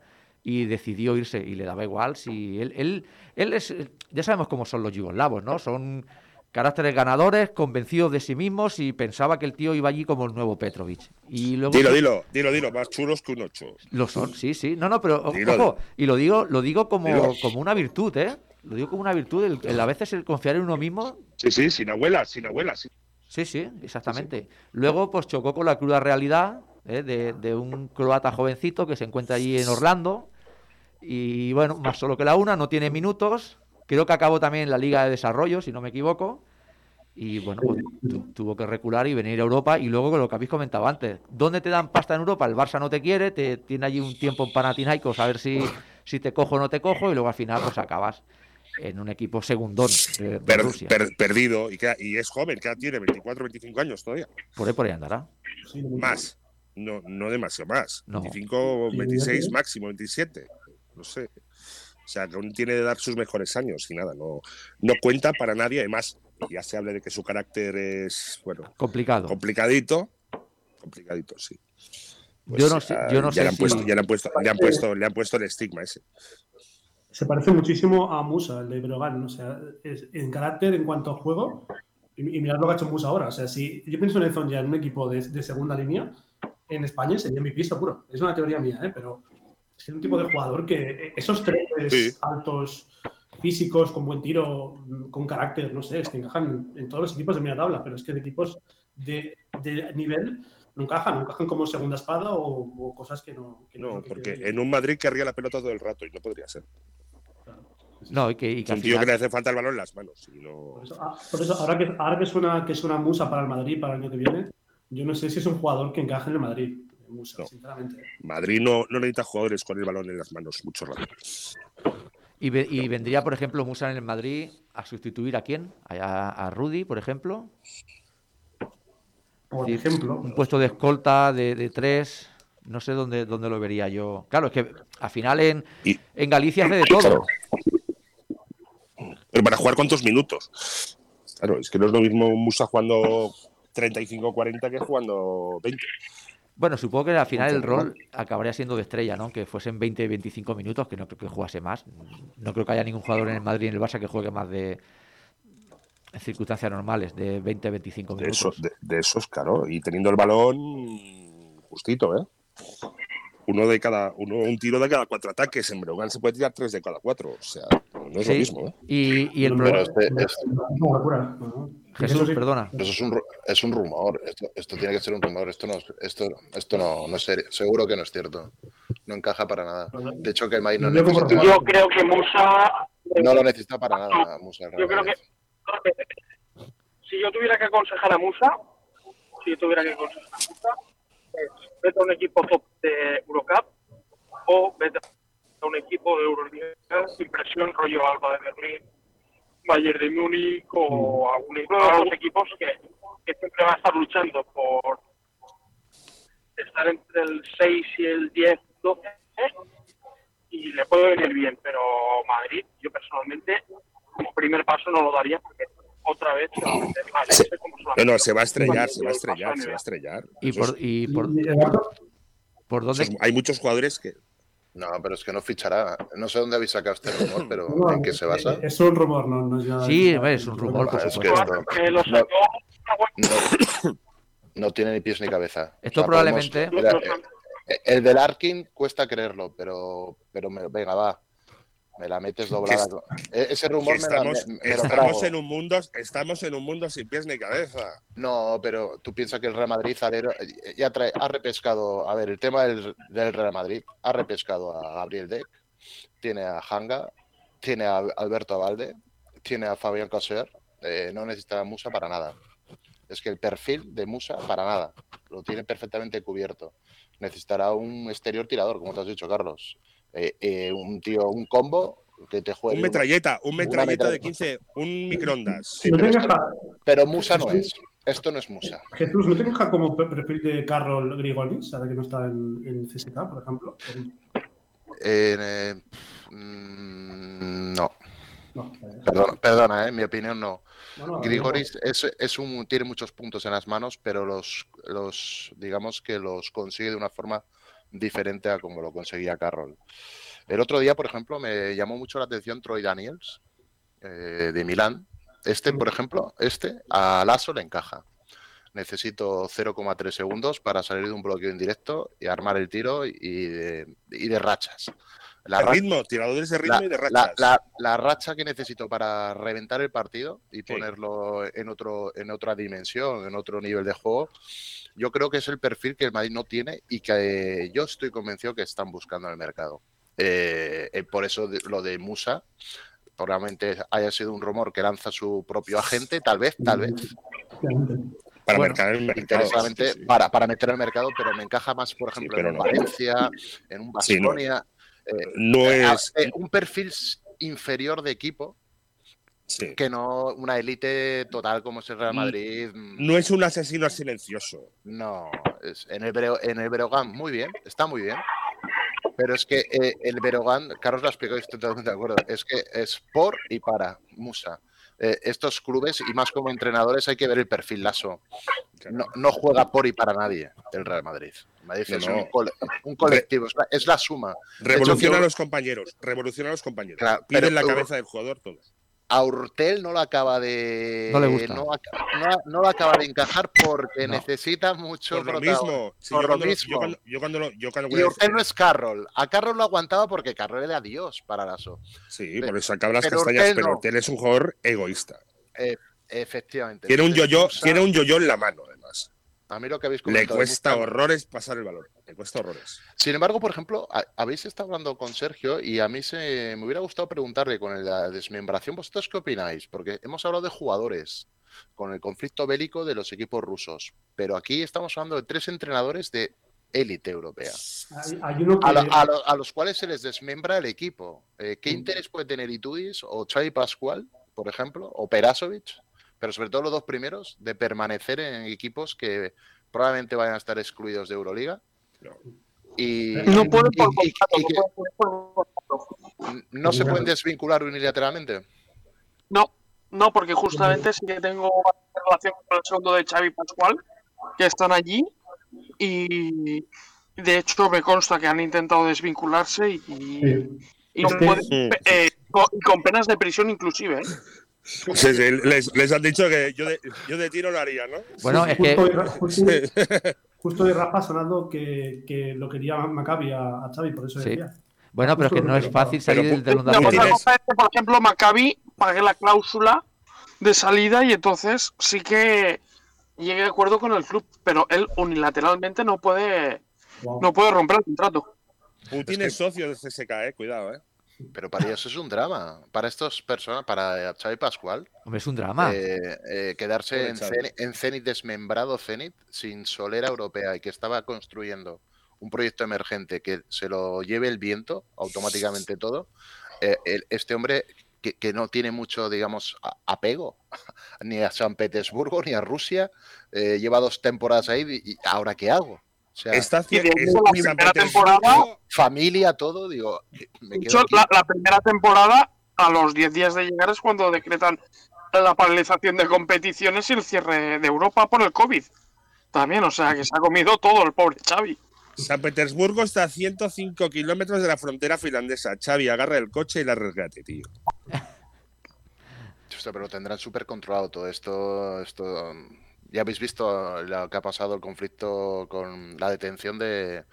y decidió irse y le daba igual si él, él, él es, ya sabemos cómo son los yugoslavos, ¿no? Son caracteres ganadores, convencidos de sí mismos y pensaba que el tío iba allí como el nuevo Petrovic. Y luego dilo, dilo, dilo, dilo, más chulos que un ocho. lo son, sí, sí. No, no, pero o- Dilo. ojo, y lo digo, lo digo como, Dilo. como una virtud, ¿eh? Lo digo como una virtud, el, el a veces el confiar en uno mismo Sí, sí, sin abuela, sin abuela. sí. Sí, sí, exactamente. Luego, pues chocó con la cruda realidad ¿eh? de, de un croata jovencito que se encuentra allí en Orlando. Y bueno, más solo que la una, no tiene minutos. Creo que acabó también en la Liga de Desarrollo, si no me equivoco. Y bueno, pues, tu- tuvo que recular y venir a Europa. Y luego, con lo que habéis comentado antes, ¿dónde te dan pasta en Europa? El Barça no te quiere, te tiene allí un tiempo en Panathinaikos a ver si, si te cojo o no te cojo. Y luego al final, pues acabas en un equipo segundón de, de Per- Rusia. per- perdido y, que, y es joven, que tiene 24, 25 años todavía. Por ahí, por ahí andará. Más. No, no demasiado más. No. 25, Sí, 26 sí. máximo, 27. No sé. O sea, que aún tiene de dar sus mejores años y nada, no, no cuenta para nadie. Además, ya se habla de que su carácter es, bueno, Complicado. complicadito. Complicadito, sí. Pues Yo no sé- ya- yo no ya sé le han si- puesto, ya le han puesto, le han puesto, le han puesto el estigma ese. Se parece muchísimo a Musa, el de Brogan. O sea, es- en carácter, en cuanto a juego, y, y mirad lo que ha hecho Musa ahora. O sea, si yo pienso en Ezon ya en un equipo de, de segunda línea, en España sería MVP seguro. Es una teoría mía, ¿eh? pero es un tipo de jugador que esos tres Sí. altos físicos, con buen tiro, mm, con carácter, no sé, es que encajan en todos los equipos de media tabla, pero es que de equipos de, de nivel no encajan, no encajan como segunda espada o, o cosas que no. que No, que- porque que- en un Madrid querría la pelota todo el rato y no podría ser. No, y que, y que un le hace falta el balón en las manos. y no- Por eso, ah, por eso, ahora, que, ahora que, suena, que suena Musa para el Madrid para el año que viene, yo no sé si es un jugador que encaje en el Madrid. Musa, No. sinceramente. Madrid no, no necesita jugadores con el balón en las manos mucho rato. y, ve- y vendría, por ejemplo, Musa en el Madrid a sustituir a quién? A, a Rudy, por ejemplo. Por Sí, ejemplo, Un puesto de escolta de, de tres. No sé dónde, dónde lo vería yo. Claro, es que al final en, Y- en Galicia hace de todo. Claro. Pero para jugar cuántos minutos. Claro, es que no es lo mismo Musa jugando 35 o 40 que jugando 20. Bueno, supongo que al final el rol acabaría siendo de estrella, ¿no? Que fuesen 20, 25 minutos, que no creo que jugase más. No creo que haya ningún jugador en el Madrid y en el Barça que juegue más de en circunstancias normales, de 20, 25 De minutos. esos, de, de esos, claro. Y teniendo el balón justito, ¿eh? Uno de cada, uno, un tiro de cada cuatro ataques. En Breogán se puede tirar tres de cada cuatro. O sea, no es lo mismo, ¿eh? y, y el problema. este- es este-. Jesús, sí. perdona. Eso es un, es un rumor. Esto, esto tiene que ser un rumor. Esto no, es- esto, esto no, no es serio. Seguro que no es cierto. No encaja para nada. De hecho, que el Madrid no, Yo necesita, Yo creo que Musa. no lo necesita para nada. Musa, Yo creo que. Si yo tuviera que aconsejar a Musa, si yo tuviera que aconsejar a Musa, es vete a un equipo top de Eurocup o vete a un equipo de Euroliga sin presión, rollo Alba de Berlín, Bayern de Múnich o algún de los equipos que, que siempre va a estar luchando por estar entre el 6 y el 10, 12 y le puede venir bien, pero Madrid, yo personalmente, como primer paso no lo daría porque otra vez se va a meter la leche como No, no, se va a estrellar, se va a estrellar, se va a el- estrellar. Y Eso por, y por, por eso dónde. es- hay muchos jugadores que. No, pero es que no fichará. No sé dónde habéis sacado este rumor, pero no, ¿en qué se basa? Es un rumor, no, no ya- Sí, es un rumor, por es que supuesto. esto que lo no, sacó no- no tiene ni pies ni cabeza. Esto probablemente- mira, eh, el del Arkin cuesta creerlo, pero, pero me- venga, va. Me la metes doblada. E- Ese rumor me, la- me- me lo estamos trago. en un mundo, estamos en un mundo sin pies ni cabeza. No, pero tú piensas que el Real Madrid ya trae, ha repescado. A ver, el tema del, del Real Madrid ha repescado a Gabriel Deck, tiene a Hanga, tiene a Alberto Abalde, tiene a Fabián Caser. eh, no necesita a Musa para nada. Es que el perfil de Musa para nada. Lo tiene perfectamente cubierto. Necesitará un exterior tirador, como te has dicho, Carlos. Eh, eh, un tío, un combo que te juegue. Un metralleta, un metralleta de metralleta. 15, un microondas. Sí, no pero, esto- Musa no es. Esto no es Musa. Jesús, ¿no te encaja como pe- perfil de Carroll Grigonis, ahora que no está en, en CSK, por ejemplo? Eh, eh, mm, no. No, eh, Perdona, perdona, eh, mi opinión no. no, no, Grigoris es, es un, tiene muchos puntos en las manos, pero los, los, digamos que los consigue de una forma diferente a como lo conseguía Carroll. El otro día, por ejemplo, me llamó mucho la atención Troy Daniels, eh, de Milán. Este, por ejemplo, este a Lasso le encaja. Necesito 0,3 segundos para salir de un bloqueo indirecto y armar el tiro y de, y de rachas. La De ra- ritmo, tiradores de ritmo la, y de la- rachas. la- la racha que necesito para reventar el partido y Sí. ponerlo en otro en otra dimensión, en otro nivel de juego, yo creo que es el perfil que el Madrid no tiene y que yo estoy convencido que están buscando en el mercado. Eh, eh, por eso de- lo de Musa probablemente haya sido un rumor que lanza su propio agente, tal vez, tal vez, para bueno, marcar el mercado. interesadamente sí, sí. para, para meter el mercado, pero me encaja más, por ejemplo, en un no. Valencia, en un no. Baskonia. No es. Eh, un perfil inferior de equipo sí. que no una élite total como es el Real Mm, Madrid. mm, No es un asesino silencioso. No, es- en, el en el Berogán, muy bien, está muy bien. Pero es que eh, el Berogán, Carlos lo ha explicado y estoy totalmente de acuerdo, es que es por y para Musa. Eh, estos clubes, y más como entrenadores, hay que ver el perfil Lasso. No, no juega por y para nadie el Real Madrid. El Madrid No, es no. Un, cole- un colectivo, es la, es la suma. Hecho, Revoluciona a los compañeros, revoluciona a los compañeros. Claro, Piden pero- la cabeza del jugador todo. a Urtel no lo acaba de No le gusta. no, ac- no- no lo acaba de encajar porque No. necesita mucho Por lo mismo. Sí, Por yo, lo cuando, mismo. yo cuando- yo cuando lo- yo cuando- Y Urtel no es Carroll. A Carroll lo aguantaba porque Carroll era Dios para Lasso. Sí, por eso acaba las pero castañas, Urtel pero no. Urtel es un jugador egoísta. Eh, efectivamente. Tiene un yo-yo, tiene un yo-yo en la mano, además. A mí lo que habéis Le comentado. de cuesta horrores pasar el balón. Le cuesta horrores. Sin embargo, por ejemplo, ha- habéis estado hablando con Sergio y a mí se me hubiera gustado preguntarle con la desmembración, ¿vosotros qué opináis? Porque hemos hablado de jugadores con el conflicto bélico de los equipos rusos, pero aquí estamos hablando de tres entrenadores de élite europea. Hay, hay uno que. A, lo- a lo- a los cuales se les desmembra el equipo. Eh, ¿Qué interés puede tener Itudis o Xavi Pascual, por ejemplo, o Perasovic, pero sobre todo los dos primeros, de permanecer en equipos que probablemente vayan a estar excluidos de Euroliga? Y, No pueden y- por y- y contrato, que no pueden por contrato. no se pueden desvincular unilateralmente. No, no, porque justamente sí que tengo relación con el segundo de Xavi Pascual, que están allí y de hecho me consta que han intentado desvincularse y, Sí. y no Es que- pueden, eh, con, y con penas de prisión inclusive. ¿eh? Sí, sí, les, les han dicho que yo de, yo de tiro lo haría, ¿no? Bueno, es Justo, que de, justo, justo de Rafa sonando que, que lo quería Maccabi a, a Xavi, por eso Sí. decía. bueno, pero es que no es fácil salir Pero, del telón de por ejemplo, Maccabi pague la cláusula de salida y entonces sí que llegue de acuerdo con el club, pero él unilateralmente no puede, Wow. no puede romper el contrato. Putin es socio de CSK, eh. Cuidado, eh. Pero para ellos es un drama. Para estas personas, para Xavi Pascual, Hombre, es un drama. eh, eh, quedarse en. Zenit, en Zenit desmembrado Zenit sin solera europea y que estaba construyendo un proyecto emergente que se lo lleve el viento automáticamente todo. eh, el- este hombre que, que no tiene mucho, digamos, a- apego ni a San Petersburgo ni a Rusia, eh, lleva dos temporadas ahí y, y ahora qué hago. O sea, Está Y de haciendo hecho, la primera temporada- familia, todo, digo, me De quedo hecho, la, la primera temporada, a los 10 días de llegar, es cuando decretan la paralización de competiciones y el cierre de Europa por el COVID. También, o sea, que se ha comido todo el pobre Xavi. San Petersburgo está a 105 kilómetros de la frontera finlandesa. Xavi, agarra el coche y largate, tío. Hostia, pero tendrán súper controlado todo esto, esto. Ya habéis visto lo que ha pasado el conflicto con la detención de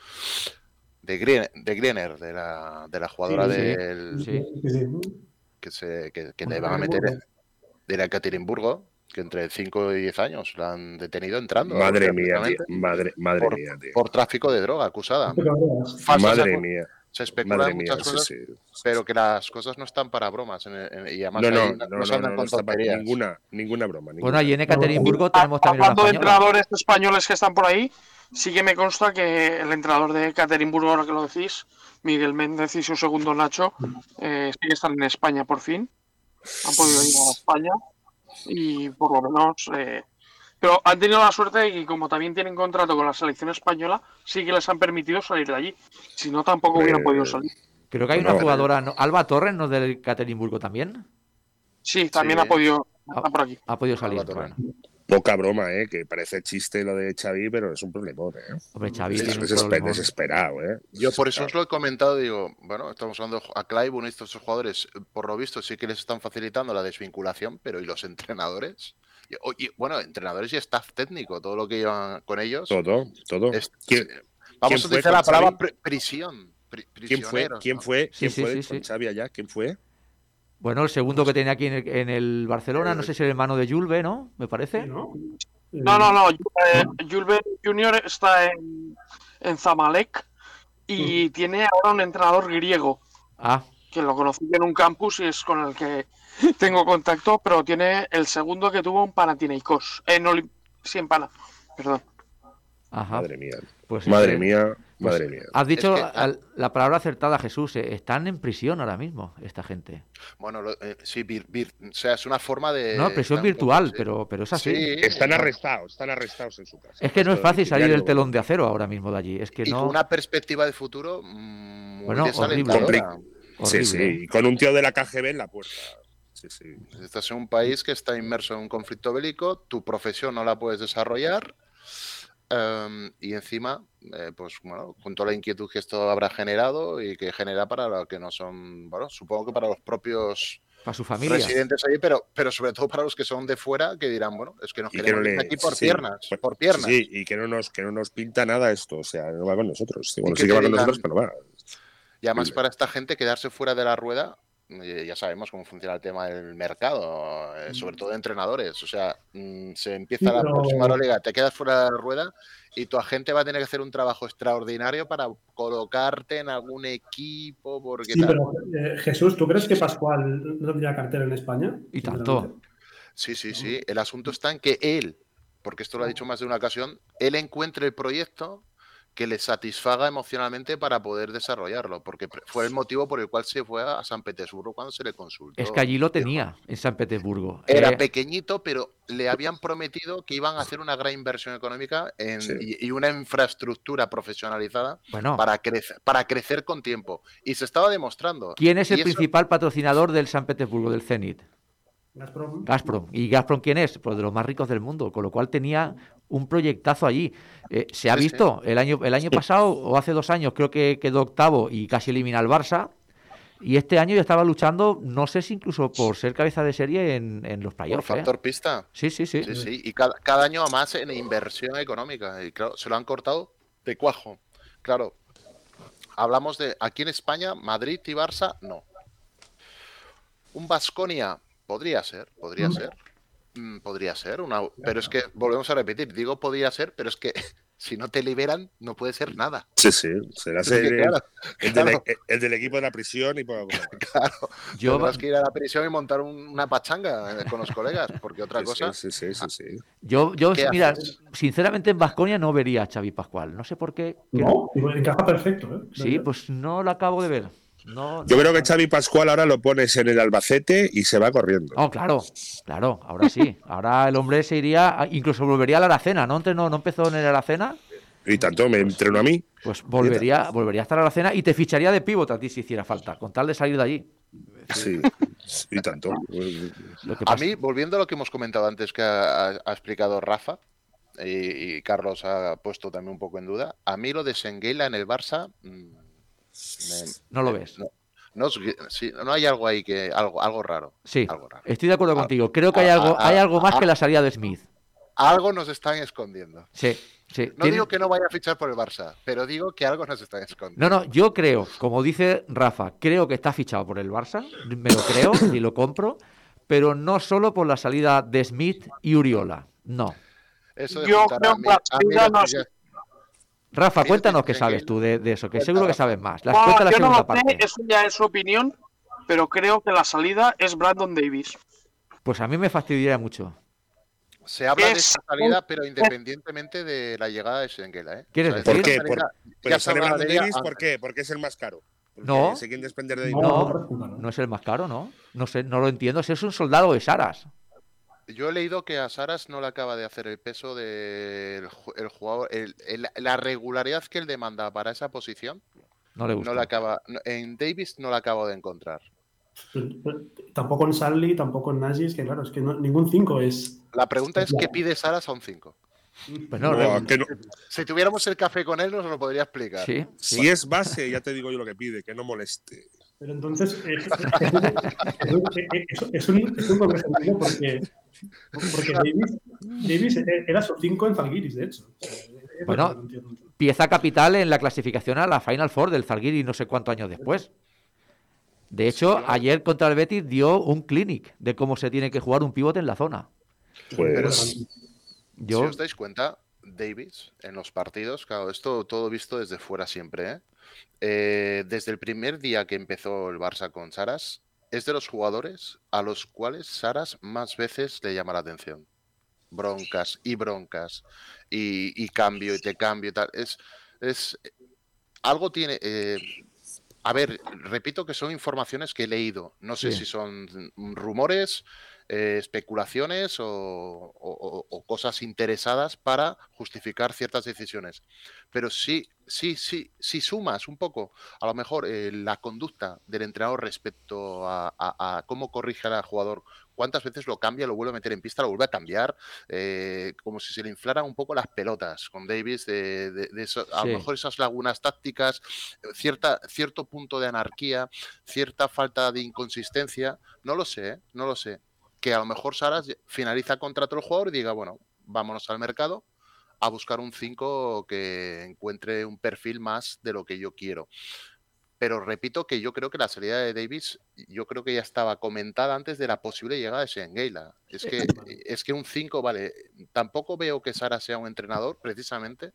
de, Grien- de la, de la jugadora Sí, sí, del sí. Sí, sí. que se que, que le van a meter en- de la Ekaterimburgo, que entre 5 y 10 años la han detenido entrando. Madre mía, tío. Madre, madre por, mía, tío. por tráfico de droga acusada. Falsas Madre acu- mía. Se especulan Madre mía, muchas sí, cosas, sí. pero que las cosas no están para bromas. en- en- y además No, no, no, no se andan con tonterías. ninguna, ninguna broma. Bueno, allí en Ekaterimburgo tenemos también Hablando de entrenadores españoles que están por ahí, sí que me consta que el entrenador de Caterinburgo, ahora que lo decís, Miguel Méndez y su segundo Nacho, eh, sí que están en España por fin. Han podido ir a España y por lo menos. eh, pero han tenido la suerte de que, como también tienen contrato con la selección española, sí que les han permitido salir de allí. Si no, tampoco hubieran Eh, podido salir. Creo que hay una jugadora, ¿no? Alba Torres, ¿no? Del Ekaterimburgo también. Sí, también sí. ha podido. Está por aquí. Ha podido salir. Bueno. Poca broma, ¿eh? Que parece chiste lo de Xavi, pero es un problemón, ¿eh? Hombre, Xavi Es tiene un desesper- problemón. desesperado, ¿eh? Yo por eso os lo he comentado, digo, bueno, estamos hablando a Clyburn y estos jugadores, por lo visto sí que les están facilitando la desvinculación, pero ¿y los entrenadores? Y, bueno, entrenadores y staff técnico, todo lo que llevan con ellos. Todo, todo. es- ¿Quién, vamos quién a utilizar la palabra prisión. pri- quién fue? ¿Quién fue? ¿Quién sí, fue sí, con sí. Xavi allá? ¿Quién fue? Bueno, el segundo que tenía aquí en el, en el Barcelona, no sé si el hermano de Julve, ¿no? Me parece. ¿no? No, no, no. eh, Julve Junior está en, en Zamalek y tiene ahora un entrenador griego. Ah, que lo conocí en un campus y es con el que tengo contacto, pero tiene el segundo que tuvo en Panathinaikos. En Olim- sí, en Pana, perdón. Ajá. Madre mía. Pues madre mía, Pues, madre mía. Has dicho Es que- al- la palabra acertada, Jesús. eh, Están en prisión ahora mismo, esta gente. Bueno, lo- eh, sí, vir- vir- o sea, es una forma de. No, prisión virtual, sí. pero, pero es así. Sí, Están arrestados, están arrestados en su casa. Es que no es fácil salir del telón de acero ahora mismo de allí. Es que Y con no. una perspectiva de futuro mm, muy Bueno, horrible. Sí, sí, y con un tío de la KGB en la puerta. Sí, sí. Estás en un país que está inmerso en un conflicto bélico, tu profesión no la puedes desarrollar em, y encima, eh, pues bueno, con toda la inquietud que esto habrá generado y que genera para los que no son, bueno, supongo que para los propios Para su familia. residentes ahí, pero, pero sobre todo para los que son de fuera que dirán, bueno, es que nos Y que queremos no ir le- aquí por sí, piernas, pues- por piernas. Sí, y que no nos, que no nos pinta nada esto. O sea, no va con nosotros. Sí, Bueno, que sí que te va con nosotros, pero va. Y además para esta gente quedarse fuera de la rueda, ya sabemos cómo funciona el tema del mercado, eh, sobre todo de entrenadores. O sea, mm, se empieza Sí, la pero- próxima Euroliga, te quedas fuera de la rueda y tu agente va a tener que hacer un trabajo extraordinario para colocarte en algún equipo, porque Sí, tal. pero eh, Jesús, ¿tú crees que Pascual no tendría cartera en España? Y tanto. Sí, sí, sí. El asunto está en que él, porque esto lo ha dicho más de una ocasión, él encuentre el proyecto que le satisfaga emocionalmente para poder desarrollarlo, porque fue el motivo por el cual se fue a San Petersburgo cuando se le consultó. Es que allí lo tenía, en San Petersburgo. Era Eh, pequeñito, pero le habían prometido que iban a hacer una gran inversión económica en- Sí. y, y una infraestructura profesionalizada bueno, para, crece- para crecer con tiempo. Y se estaba demostrando. ¿quién es el eso- principal patrocinador del San Petersburgo, del Zenit? Gazprom. Gazprom. ¿Y Gazprom quién es? Pues de los más ricos del mundo, con lo cual tenía un proyectazo allí. Eh, se ha Sí, sí. visto, el año, el año pasado o hace dos años creo que quedó octavo y casi elimina al Barça. Y este año ya estaba luchando, no sé si incluso por ser cabeza de serie en, en los Por playoffs. ¿eh? factor pista. Sí, sí, sí. Sí, sí. Y cada, cada año más en inversión económica. Y claro, se lo han cortado de cuajo. Claro, hablamos de aquí en España, Madrid y Barça, no. Un Vasconia podría ser, podría Mm. ser. Mm, podría ser, una, pero es que volvemos a repetir, digo podría ser, pero es que si no te liberan no puede ser nada. Sí, sí. Será Es que, el, claro, el del, claro. el del equipo de la prisión y cosa. Claro, Yo, tendrás que ir a la prisión y montar un- una pachanga eh, con los colegas, porque otra Sí, cosa. Sí, sí, sí, sí. yo, yo ¿Qué mira, haces? sinceramente en Vasconia no vería a Xavi Pascual. No sé por qué. que- No, digo, encaja perfecto. ¿eh? Sí, pues no lo acabo de ver. No, Yo no- creo que Xavi Pascual ahora lo pones en el Albacete y se va corriendo. Oh, claro, claro, ahora sí. Ahora el hombre se iría, incluso volvería a la Aracena, ¿no? Entrenó- ¿No empezó en el Aracena? Y tanto me entreno a mí. Pues volvería, volvería a estar a la Aracena y te ficharía de pívot a ti si hiciera falta, con tal de salir de allí. Sí. Y tanto. A mí, volviendo a lo que hemos comentado antes que ha, ha explicado Rafa, y, y Carlos ha puesto también un poco en duda, a mí lo de Senguela en el Barça... mm, me- No lo me- ves. No, no, sí, no hay algo ahí que... Algo, algo raro. Sí, Algo raro. estoy de acuerdo Ah, contigo. Creo que hay ah, algo, ah, hay algo más que la salida de Smith. Algo nos están escondiendo. Sí, sí. No Tiene- digo que no vaya a fichar por el Barça, pero digo que algo nos están escondiendo. No, no, yo creo, como dice Rafa, creo que está fichado por el Barça, me lo creo y lo compro, pero no solo por la salida de Smith y Uriola. No. Eso de Yo creo que la salida no Rodríguez- Rafa, cuéntanos qué sabes tú de, de eso, que seguro que sabes más. La, No, cuenta la yo no segunda lo parte. sé, eso ya es su opinión, pero creo que la salida es Brandon Davis. Pues a mí me fastidiaría mucho. Se habla de Es esa salida, pero independientemente de la llegada de Senguela. ¿eh? ¿Quieres esta decir? ¿Por qué? salida Por- Pero sale Brandon Davis. ¿por qué? Porque es el más caro. Porque No. Se quieren desprender de No, dinero. No, no es el más caro, ¿no? No sé, no lo entiendo. Si es un soldado de Saras. Yo he leído que a Saras no le acaba de hacer el peso del el jugador, el- el- la regularidad que él demanda para esa posición, No le gusta. no la acaba, no- en Davis no la acabo de encontrar. Tampoco en Sally, tampoco en Nagy, es que claro, es que no- ningún 5 es. La pregunta es. ¿qué pide Saras a un 5? Pues no, No, re- que no- Si tuviéramos el café con él, nos lo podría explicar. sí. Si es base, ya te digo yo lo que pide, que no moleste. Pero entonces es, es un- es- es un, es un sentido porque, porque Davis, Davis era su 5 en Zalgiris, de hecho. Bueno, no entiendo. pieza capital en la clasificación a la Final Four del Zalgiris no sé cuántos años después. De hecho, ayer contra el Betis dio un clinic de cómo se tiene que jugar un pivote en la zona. Pues Yo, Si os dais cuenta, Davis en los partidos, claro, esto todo visto desde fuera siempre, ¿eh? Eh, desde el primer día que empezó el Barça con Saras, es de los jugadores a los cuales Saras más veces le llama la atención. broncas y broncas y, y cambio y te cambio y tal. Es, es algo tiene. eh, a ver, repito que son informaciones que he leído. No sé Sí. si son rumores, eh, especulaciones o, o- o- o cosas interesadas para justificar ciertas decisiones. Pero sí, sí, sí, si sumas un poco, a lo mejor eh, la conducta del entrenador respecto a, a- a cómo corrige al jugador, cuántas veces lo cambia, lo vuelve a meter en pista, lo vuelve a cambiar, eh, como si se le inflaran un poco las pelotas con Davis, de, de- de eso- a Sí. lo mejor esas lagunas tácticas, cierta, cierto punto de anarquía, cierta falta de inconsistencia, no lo sé, no lo sé. Que a lo mejor Saras finaliza contrato el jugador y diga, bueno, vámonos al mercado a buscar un 5 que encuentre un perfil más de lo que yo quiero. Pero repito que yo creo que la salida de Davis, yo creo que ya estaba comentada antes de la posible llegada de Sengela. Es que, es que un 5, vale, tampoco veo que Sara sea un entrenador, precisamente,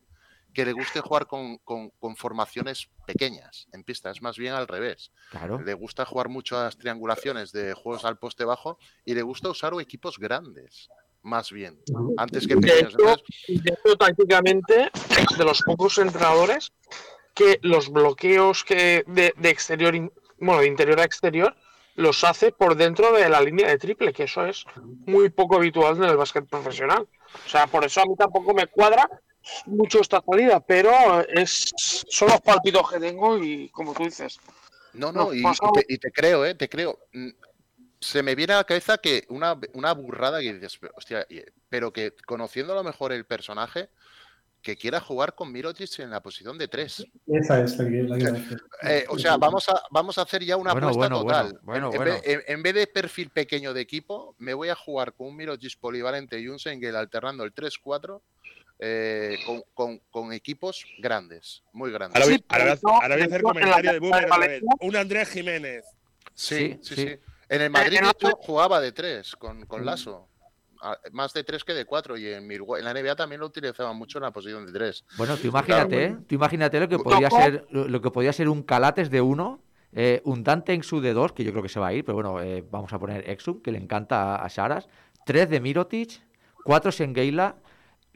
que le guste jugar con, con- con formaciones pequeñas en pista, es más bien al revés. Claro. Le gusta jugar mucho a las triangulaciones de juegos al poste bajo y le gusta usar equipos grandes, más bien, antes que De pequeños. hecho, Entonces, de hecho, tácticamente, es de los pocos entrenadores que los bloqueos que de, de exterior, in- bueno, de interior a exterior, los hace por dentro de la línea de triple, que eso es muy poco habitual en el básquet profesional. O sea, por eso a mí tampoco me cuadra mucho esta salida, pero es son los palpitos que tengo y como tú dices. No, no, y, te, y te creo, ¿eh? Te creo. Mm, Se me viene a la cabeza que una, una burrada que dices, "Pero, hostia, y- pero que conociendo a lo mejor el personaje, que quiera jugar con Mirotic en la posición de tres. Esa es la que, la que iba a decir. Eh, o sea, vamos a, vamos a hacer ya una Bueno, apuesta bueno, total. bueno, en, en bueno, vez, en- en vez de perfil pequeño de equipo, me voy a jugar con un Mirotic polivalente y un Sengel alternando el 3-4 eh, con, con- con equipos grandes, muy grandes. Ahora voy, Sí, ahora voy a- pero ahora voy a hacer comentario de Boomer de otra vez. Un Andrés Jiménez. Sí, Sí, sí. En el Madrid, de hecho, jugaba de tres con, con Lasso. Ah, Más de tres que de cuatro. Y en, la NBA también lo utilizaban mucho en la posición de tres. Bueno, tú imagínate, ¿eh? Tú imagínate lo que podría ser, lo que podría ser un Calates de uno, eh, un Dante Exum de dos, que yo creo que se va a ir, pero bueno, eh, vamos a poner Exum, que le encanta a, a Saras, tres de Mirotic, cuatro Sengeila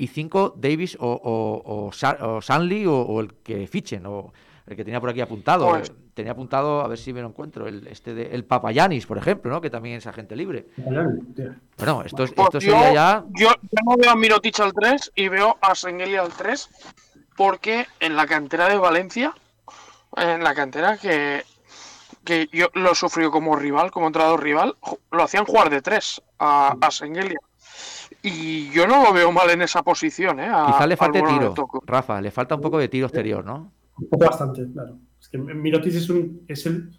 y cinco Davis o, o, o, Sa- o Sanley o, o el que fichen, o el que tenía por aquí apuntado. Pues- tenía apuntado, a ver si me lo encuentro, el, este de, el Papayanis, por ejemplo, ¿no? Que también es agente libre. Bueno, esto, es- Pues esto yo, sería ya... yo, yo no veo a Mirotic al 3 y veo a Sengeli al 3 porque en la cantera de Valencia, en la cantera que, que yo lo he sufrido como rival, como entrenador rival, lo hacían jugar de 3 a, a Sengelia. Y yo no lo veo mal en esa posición, ¿eh? a- Quizá le al falte tiro. Rafa, le falta un poco de tiro exterior, ¿no? Un poco bastante, claro. Es que Mirotic es, un, es el,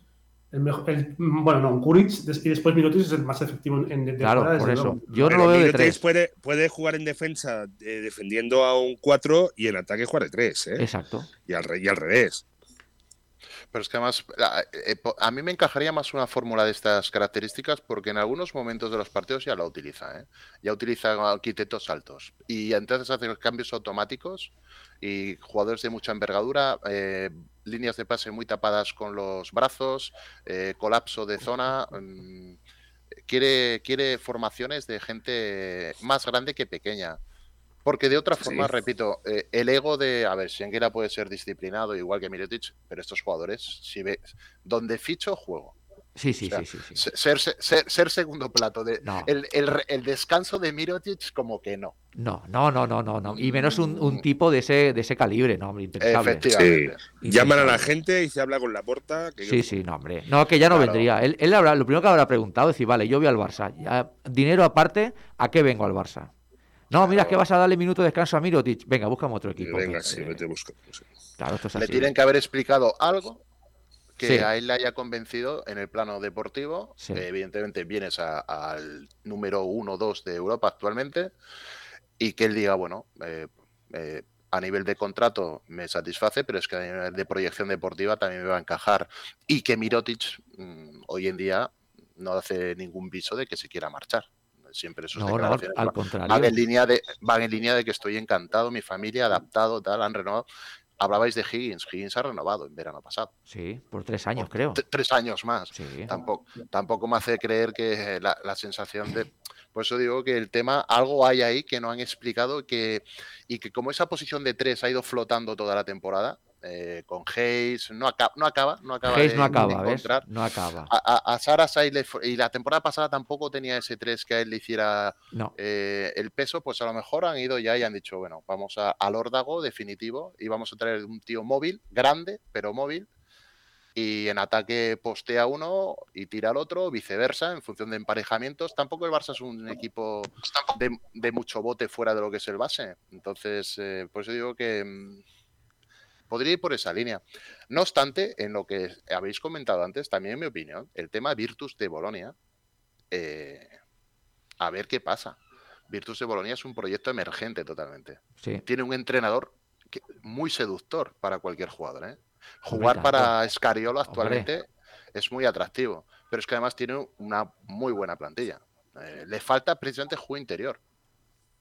el mejor. el- bueno, no, Kuric y después Mirotic es el más efectivo en, en de Claro, fuera, por eso. luego. Yo no Pero lo veo de tres. Puede, puede jugar en defensa eh, defendiendo a un 4 y en ataque jugar de 3. ¿eh? Exacto. Y, al, y al revés. Pero es que además, a, eh, a mí me encajaría más una fórmula de estas características porque en algunos momentos de los partidos ya la utiliza. ¿eh? Ya utiliza quitetos altos. Y entonces hace cambios automáticos y jugadores de mucha envergadura, eh, líneas de pase muy tapadas con los brazos, eh, colapso de zona. mm, quiere, quiere formaciones de gente más grande que pequeña. Porque de otra forma, Sí. repito, eh, el ego de, a ver, Senguera puede ser disciplinado igual que Mirotic, pero estos jugadores, si ves, donde ficho, juego. Sí, sí, O sea, sí, sí, sí. Se- Ser, ser, ser segundo plato. De, No. el, el re- el descanso de Mirotic, como que no. No, no, no, no, no, no. Y menos un, un tipo de ese, de ese calibre, no, hombre, impensable. Efectivamente. Llaman a la gente y se habla con la. Que Sí, sí, no, hombre. No, que ya no Claro. vendría. Él, él habrá, lo primero que habrá preguntado es decir, vale, yo voy al Barça. Ya, dinero aparte, ¿a qué vengo al Barça? No, mira, es que vas a darle minuto de descanso a Mirotic. Venga, búscame otro equipo. Venga, pues, sí, eh, vete sí. Claro, esto es Le así. tienen que haber explicado algo que Sí. a él le haya convencido en el plano deportivo. Sí. que evidentemente vienes al número uno o dos de Europa actualmente y que él diga, bueno, eh, eh, a nivel de contrato me satisface, pero es que a nivel de proyección deportiva también me va a encajar. Y que Mirotic mm, hoy en día no hace ningún viso de que se quiera marchar. Siempre No, no, al, contrario. van en línea de van en línea de que estoy encantado, mi familia adaptado, tal, han renovado. Hablabais de Higgins, Higgins ha renovado en verano pasado. Sí, por tres años, creo. Tres años más. Sí. Tampoco, tampoco me hace creer que la, la sensación de. Por eso digo que el tema, algo hay ahí que no han explicado que, y que como esa posición de tres ha ido flotando toda la temporada, eh, con Hayes, no, aca- no acaba, no acaba Hayes de, no de acaba. No acaba. A, a, a Sara le y la temporada pasada tampoco tenía ese 3 que a él le hiciera No. eh, el peso, pues a lo mejor han ido ya y han dicho, bueno, vamos a, al órdago definitivo y vamos a traer un tío móvil, grande, pero móvil, y en ataque postea uno y tira al otro, viceversa, en función de emparejamientos. Tampoco el Barça es un equipo de, de mucho bote fuera de lo que es el base. Entonces, eh, por eso digo que mm, podría ir por esa línea. No obstante, en lo que habéis comentado antes, también en mi opinión, el tema Virtus de Bolonia, eh, a ver qué pasa. Virtus de Bolonia es un proyecto emergente totalmente. Sí. Tiene un entrenador que- muy seductor para cualquier jugador. ¿eh? Jugar para Scariolo actualmente es muy atractivo, pero es que además tiene una muy buena plantilla. Eh, le falta precisamente juego interior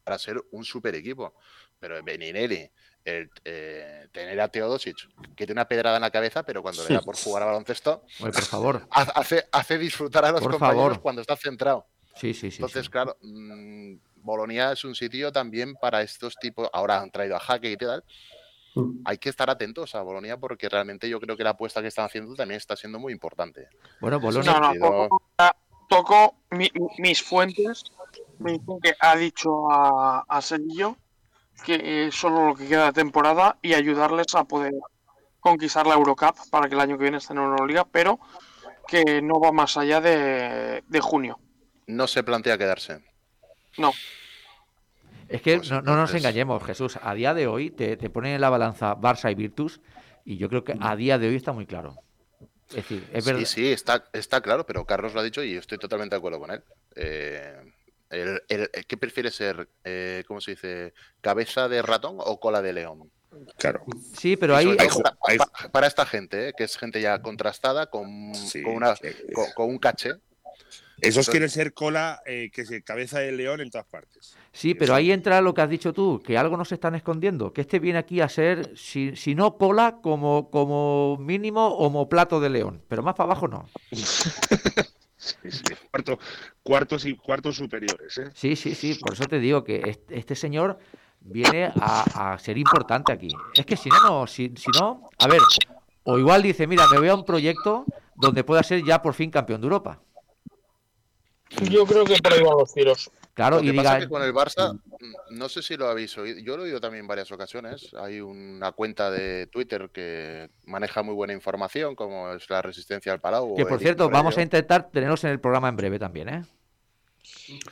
para ser un super equipo. Pero Beninelli, el, eh, tener a Teodosic, que tiene una pedrada en la cabeza, pero cuando le da por jugar a baloncesto, Oye, por favor. ha- hace, hace disfrutar a los Por compañeros favor. cuando está centrado. Sí, sí, sí. Entonces, sí. claro, mm, Bolonia es un sitio también para estos tipos. Ahora han traído a Jaque y tal. Mm. Hay que estar atentos a Bolonia porque realmente yo creo que la apuesta que están haciendo también está siendo muy importante. Bueno, Bolonia. No, no, sentido- poco- toco mi- mi- mis fuentes. Me dicen que ha dicho a, a Sevilla que es solo lo que queda de temporada y ayudarles a poder conquistar la Eurocup para que el año que viene estén en Euroliga, pero que no va más allá de, de junio. No se plantea quedarse. No. Es que Pues no, no nos engañemos, Jesús. A día de hoy te, te ponen en la balanza Barça y Virtus y yo creo que a día de hoy está muy claro. Es decir, es verdad. Sí, sí, está, está claro, pero Carlos lo ha dicho y yo estoy totalmente de acuerdo con él. Eh, el- el- ¿Qué prefiere ser, eh, cómo se dice, cabeza de ratón o cola de león? Claro. Sí, pero Hay para esta gente, eh, que es gente ya contrastada, con, Sí, con, una, eh, con, con un caché. Esos Entonces- quieren ser cola, eh, que se cabeza de león en todas partes. Sí, pero ahí entra lo que has dicho tú, que algo nos están escondiendo, que este viene aquí a ser, si, si no cola, como, como mínimo homoplato de león, pero más para abajo no. Cuarto, cuartos y cuartos superiores, ¿eh? Sí, sí, sí, por eso te digo que est- este señor viene a, ser importante aquí. Es que si no, no, si, si no, a ver, o igual dice, mira, me voy a un proyecto donde pueda ser ya por fin campeón de Europa. Yo creo que por ahí van los tiros. Claro, Lo y pasa diga, es que con el Barça, mm, no sé si lo habéis oído, yo lo he oído también en varias ocasiones. Hay una cuenta de Twitter que maneja muy buena información, como es la Resistencia al Palau. que por Eric cierto, vamos a intentar tenerlos en el programa en breve también, ¿eh?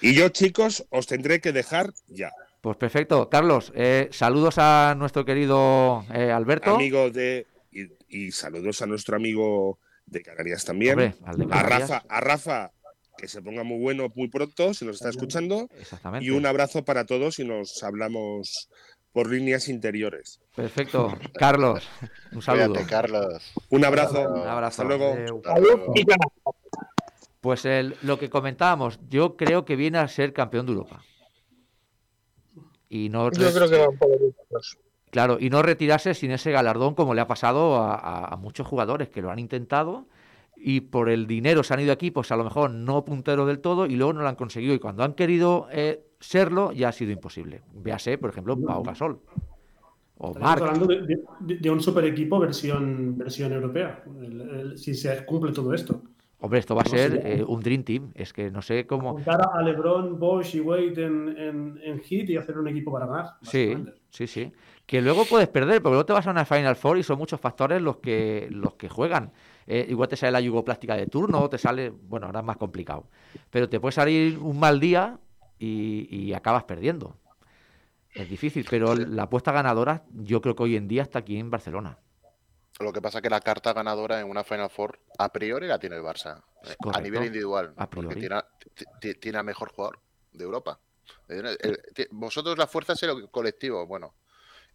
Y yo, chicos, os tendré que dejar ya. Pues perfecto. Carlos, eh, saludos a nuestro querido eh, Alberto. Amigo de. Y, y saludos a nuestro amigo de Canarias también. Hombre, a. Rafa, a Rafa, que se ponga muy bueno muy pronto, si nos está escuchando. Exactamente. Y un abrazo para todos y nos hablamos por líneas interiores. Perfecto. Carlos, un saludo. Cuídate, Carlos. Un abrazo. Un abrazo. Hasta luego. Hasta. Pues el- lo que comentábamos, yo creo que viene a ser campeón de Europa. Y no, Yo creo que van por claro, y no retirarse sin ese galardón como le ha pasado a, a- a muchos jugadores que lo han intentado y por el dinero se han ido aquí, pues a lo mejor no puntero del todo y luego no lo han conseguido. Y cuando han querido eh, serlo, ya ha sido imposible. Véase, por ejemplo, Pau Gasol. O Marc. hablando de, de- de un super equipo versión, versión europea. El- el- si se cumple todo esto. Hombre, esto va a No, ser eh, un Dream Team. Es que no sé cómo. Juntar a LeBron, Bosch y Wade en, en, en hit y hacer un equipo para ganar. Sí, sí, sí. Que luego puedes perder, porque luego te vas a una Final Four y son muchos factores los que, los que juegan. Eh, igual te sale la yugoplástica de turno, te sale, bueno, ahora es más complicado. Pero te puede salir un mal día y, y acabas perdiendo. Es difícil, pero la apuesta ganadora yo creo que hoy en día está aquí en Barcelona. Lo que pasa es que la carta ganadora en una Final Four a priori la tiene el Barça. eh, a nivel individual. A Porque tiene, a- ti- ti- tiene al mejor jugador de Europa. El- el- ti- vosotros la fuerza es el colectivo. Bueno,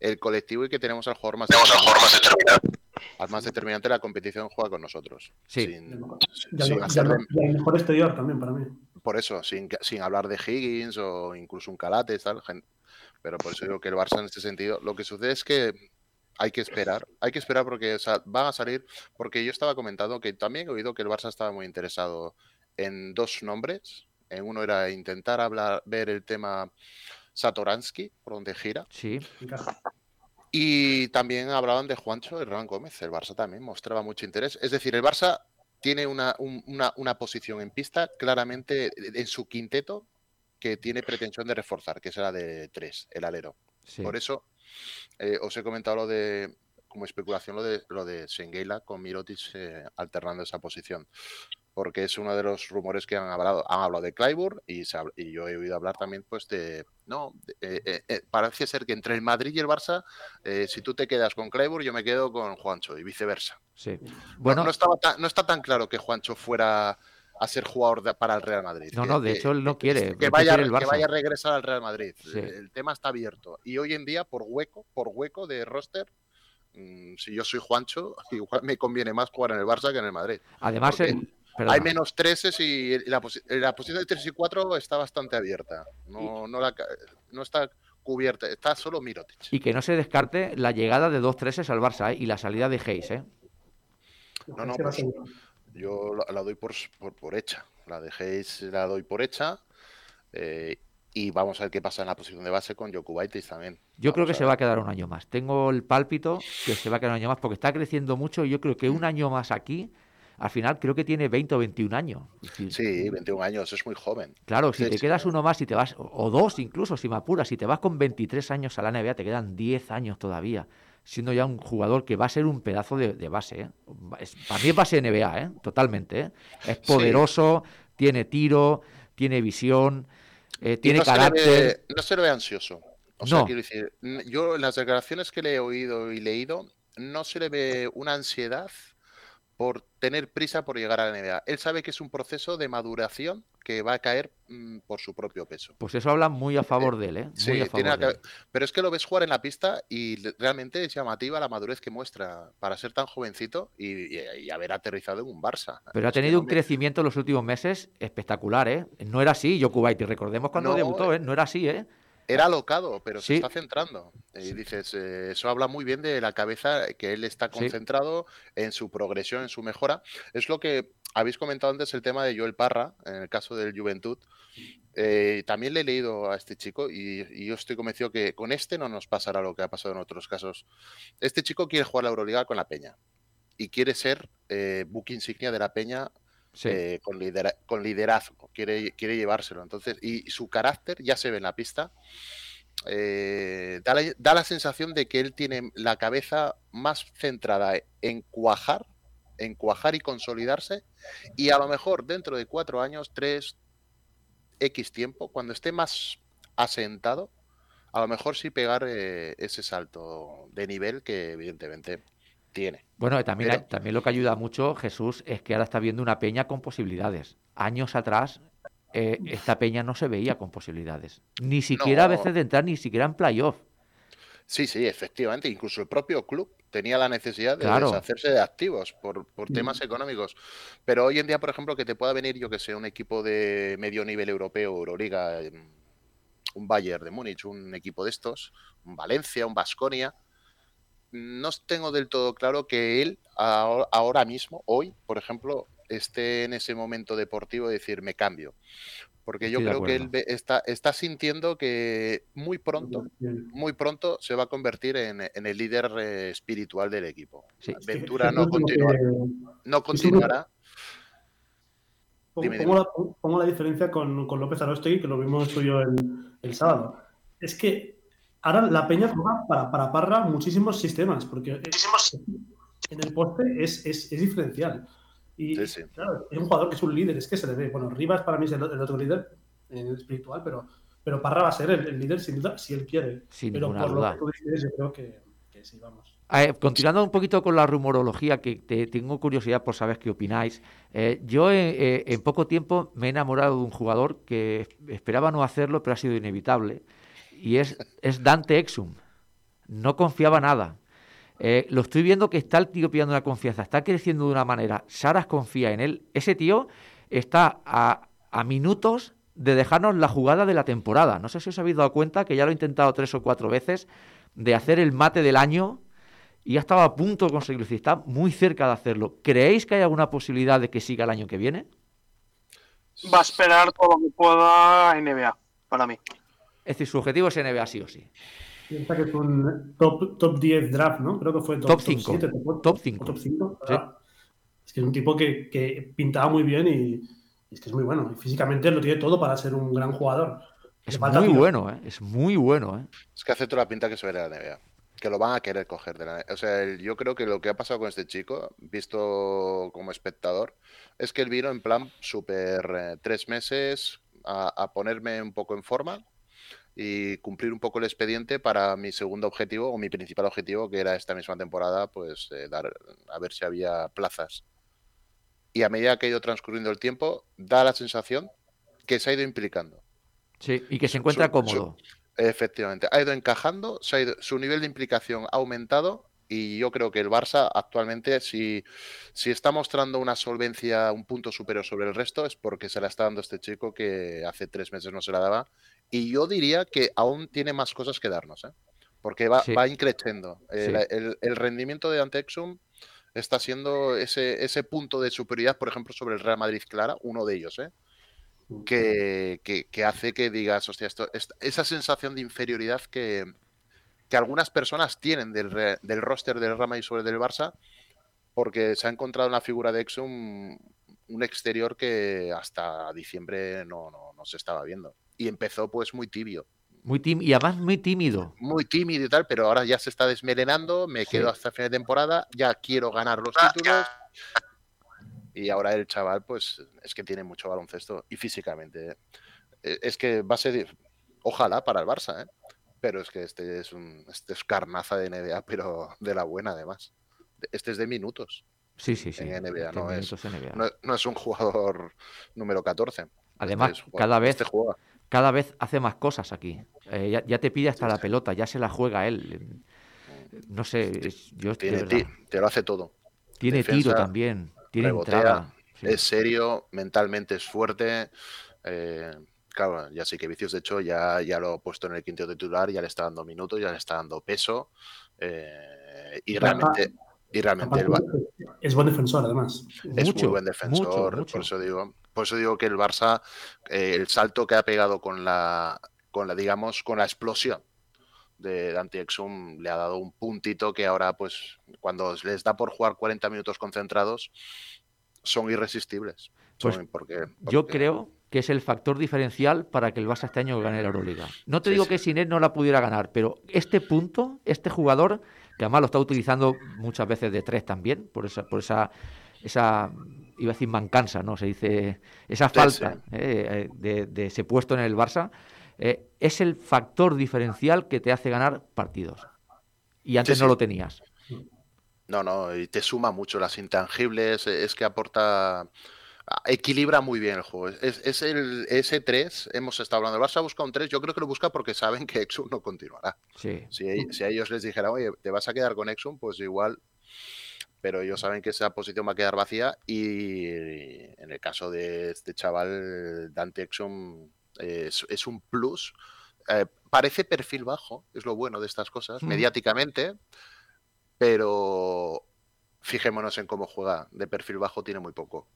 el colectivo y que tenemos al jugador más, determinante. Al más determinante de la competición juega con nosotros. Sí. Sin, al- sin al- hacerle- al mejor exterior también para mí. por eso, sin, sin hablar de Higgins o incluso un Calate, tal, pero por eso digo que el Barça en este sentido, lo que sucede es que hay que esperar, hay que esperar porque o sea, van a salir, porque yo estaba comentando que también he oído que el Barça estaba muy interesado en dos nombres, En uno era intentar hablar, ver el tema Satoransky, por donde gira. Sí. Y también hablaban de Juancho Hernán Gómez. El Barça también mostraba mucho interés. Es decir, el Barça tiene una, un- una- una posición en pista claramente en su quinteto que tiene pretensión de reforzar, que es la de tres, el alero. sí. Por eso eh, os he comentado lo de, como especulación, lo de, lo de Senguela con Mirotic eh, alternando esa posición. Porque es uno de los rumores que han hablado. Han hablado de Clyburn y, se y yo he oído hablar también pues de... No, de- eh, eh, eh, parece ser que entre el Madrid y el Barça, si tú te quedas con Clyburn, yo me quedo con Juancho y viceversa. sí. No- Bueno, no, estaba tan- no está tan claro que Juancho fuera a ser jugador de- para el Real Madrid. No, que- no, de que- hecho él no quiere, Que vaya, prefiere el que Barça. vaya a regresar al Real Madrid. Sí. El tema está abierto. Y hoy en día, por hueco, por hueco de roster, si yo soy Juancho, igual me conviene más jugar en el Barça que en el Madrid. además, el-. Hay menos treses y la, posi- la posición de 3 y 4 está bastante abierta. No, no, la ca- no está cubierta, está solo Mirotic. y que no se descarte la llegada de dos treses al Barça ¿eh? y la salida de Hayes, ¿eh? No, no, pues, yo la, la doy por, por, por hecha. La de Hayes la doy por hecha. eh, y vamos a ver qué pasa en la posición de base con Jokubaitis también. Yo creo que se va a quedar un año más. Tengo el pálpito que se va a quedar un año más porque está creciendo mucho y yo creo que un año más aquí, al final creo que tiene 20 o 21 años. Sí, 21 años, es muy joven. Claro, si Sí, te sí. quedas uno más y te vas, o- dos incluso, si me apuras, si te vas con 23 años a la NBA, te quedan 10 años todavía, siendo ya un jugador que va a ser un pedazo de, de base. ¿eh? Es- para mí es base NBA, ¿eh? totalmente. ¿eh? Es poderoso, tiene tiro, tiene visión, eh, tiene no se, carácter. ve, no se le ve ansioso. O sea, No. quiero decir, yo en las declaraciones que le he oído y leído, no se le ve una ansiedad por tener prisa por llegar a la NBA. Él sabe que es un proceso de maduración que va a caer mm, por su propio peso. Pues eso habla muy a favor de él, ¿eh? Sí, Muy a tiene favor de él. pero es que lo ves jugar en la pista y realmente es llamativa la madurez que muestra para ser tan jovencito y, y- y haber aterrizado en un Barça. Pero ha tenido un crecimiento en los últimos meses espectacular, ¿eh? No era así, Jokubaiti. Recordemos cuando No, debutó, ¿eh? No era así, ¿eh? Era alocado, pero Sí. se está centrando. Y dices, eh, eso habla muy bien de la cabeza, que él está concentrado en su progresión, en su mejora. Es lo que habéis comentado antes, el tema de Joel Parra, en el caso del Juventud. Eh, también le he leído a este chico y, y yo estoy convencido que con este no nos pasará lo que ha pasado en otros casos. Este chico quiere jugar la Euroliga con la Peña y quiere ser eh, book insignia de la Peña Eh, con, lidera- con liderazgo, quiere, llevárselo. Entonces, y su carácter ya se ve en la pista. eh, da, la, da la sensación de que él tiene la cabeza más centrada en cuajar, en cuajar y consolidarse. Y a lo mejor dentro de cuatro años, tres, X tiempo, cuando esté más asentado, a lo mejor sí pegar eh, ese salto de nivel que evidentemente tiene. Bueno, también, Pero- también lo que ayuda mucho, Jesús, es que ahora está viendo una peña con posibilidades. Años atrás, eh, esta peña no se veía con posibilidades. Ni siquiera a veces de entrar, ni siquiera en playoff. Sí, sí, efectivamente. Incluso el propio club tenía la necesidad de Claro. deshacerse de activos por, por Mm. temas económicos. Pero hoy en día, por ejemplo, que te pueda venir, yo que sé, un equipo de medio nivel europeo, Euroliga, em, un Bayern de Múnich, un equipo de estos, un Valencia, un Basconia. No tengo del todo claro que él ahora, ahora mismo, hoy, por ejemplo, esté en ese momento deportivo de decir me cambio. Porque yo creo que él está, está sintiendo que muy pronto muy pronto se va a convertir en, en el líder eh, espiritual del equipo. Sí. Ventura no, continúa- no continuará. Pongo, Dime, pongo dime. la, pongo la diferencia con, con López Arostegui, que lo vimos tú y yo el, el sábado. Es que ahora la Peña juega para, para Parra muchísimos sistemas, porque es- en el poste es, es, es diferencial. Y Sí, sí. claro, es un jugador que es un líder, es que se le ve. Bueno, Rivas para mí es el, el otro líder en el espiritual, pero, pero Parra va a ser el, el líder sin duda si él quiere. Sin pero por duda. lo que tú dices, yo creo que, que sí, vamos. Eh, continuando un poquito con la rumorología, que te- tengo curiosidad por saber qué opináis. Eh, yo eh, eh, en poco tiempo me he enamorado de un jugador que esperaba no hacerlo, pero ha sido inevitable. Y es, es Dante Exum. No confiaba nada. Eh, lo estoy viendo que está el tío pillando una confianza, está creciendo de una manera. Saras confía en él. Ese tío está a, a minutos de dejarnos la jugada de la temporada. No sé si os habéis dado cuenta que ya lo he intentado tres o cuatro veces de hacer el mate del año y ha estado a punto de conseguirlo. Está muy cerca de hacerlo. ¿Creéis que hay alguna posibilidad de que siga el año que viene? va a esperar todo lo que pueda NBA, para mí. Es decir, su objetivo es NBA sí o sí. Piensa que es un top, top 10 draft, ¿no? Creo que fue top, Top 5. 7, top, Top 5. o Top 5. Sí. Es que es un tipo que, que pintaba muy bien y, y es que es muy bueno. Y físicamente lo tiene todo para ser un gran jugador. Es muy tiro. bueno, ¿eh? Es muy bueno, ¿eh? Es que hace toda la pinta que se verá la NBA. Que lo van a querer coger de la O sea, yo creo que lo que ha pasado con este chico, visto como espectador, es que él vino en plan súper eh, tres meses a, a ponerme un poco en forma y cumplir un poco el expediente para mi segundo objetivo o mi principal objetivo, que era esta misma temporada, pues eh, dar a ver si había plazas. Y a medida que ha ido transcurriendo el tiempo, da la sensación que se ha ido implicando. Sí, y que se encuentra su- cómodo. Efectivamente, ha ido encajando, se ha ido- su nivel de implicación ha aumentado y yo creo que el Barça actualmente, si, si está mostrando una solvencia un punto superior sobre el resto, es porque se la está dando este chico que hace tres meses no se la daba. Y yo diría que aún tiene más cosas que darnos, ¿eh? porque va, Sí. va increciendo. El, Sí. el- el rendimiento de Antexum está siendo ese, ese punto de superioridad, por ejemplo, sobre el Real Madrid Clara, uno de ellos, ¿eh? que, que- que hace que digas, hostia, esto, esta- esa sensación de inferioridad que, que algunas personas tienen del, re- del roster del Real Madrid sobre el del Barça, porque se ha encontrado en la figura de Exum un exterior que hasta diciembre no, no, no se estaba viendo. Y empezó pues muy tibio, Muy tim y además muy tímido. muy tímido y tal, pero ahora ya se está desmelenando, me Sí. quedo hasta final de temporada, ya quiero ganar los títulos. Y ahora el chaval, pues, es que tiene mucho baloncesto y físicamente. ¿eh? Eh, Es que va a ser, ojalá para el Barça, ¿eh? pero es que este es un, este es carnaza de NBA, pero de la buena además. Este es de minutos Sí, sí, sí. en NBA, no es, NBA. no, no es un jugador número 14. Además, Este es cada vez, este juega. Cada vez hace más cosas aquí. Eh, ya, ya te pide hasta la pelota, ya se la juega él. No sé, es- yo Tiene, verdad. ti- te lo hace todo. Tiene defensa, tiro también, tiene rebotea, entrada. sí. Es serio, mentalmente es fuerte. eh, claro, ya sé que Vicios, de hecho, ya, ya lo ha puesto en el quinto titular, ya le está dando minutos, ya le está dando peso. eh, y realmente, y realmente el es buen defensor, además. es Mucho, muy buen defensor. mucho, mucho. Por eso digo, por eso digo que el Barça, eh, el salto que ha pegado con la, con la, digamos, con la explosión de Dante Exum le ha dado un puntito que ahora, pues, cuando les da por jugar 40 minutos concentrados, son irresistibles. Pues Son- porque, Yo porque- creo que es el factor diferencial para que el Barça este año gane la Euroliga. No te Sí, digo sí. que sin él no la pudiera ganar, pero este punto, este jugador, que además lo está utilizando muchas veces de tres también, por esa, por esa, esa iba a decir mancanza, ¿no? Se dice esa falta eh, eh, de, de ese puesto en el Barça, eh, es el factor diferencial que te hace ganar partidos. Y antes Sí, no lo tenías. No, no, y te suma mucho las intangibles, es que aporta, equilibra muy bien el juego. Es, es el ese 3, hemos estado hablando, el Barça busca un 3, yo creo que lo busca porque saben que Exum no continuará. Sí. Si, a- si a ellos les dijera, oye, te vas a quedar con Exum, pues igual, pero ellos saben que esa posición va a quedar vacía y en el caso de este chaval, Dante Exum, es, es un plus. Eh, parece perfil bajo, es lo bueno de estas cosas, Mm. mediáticamente, pero fijémonos en cómo juega. De perfil bajo tiene muy poco.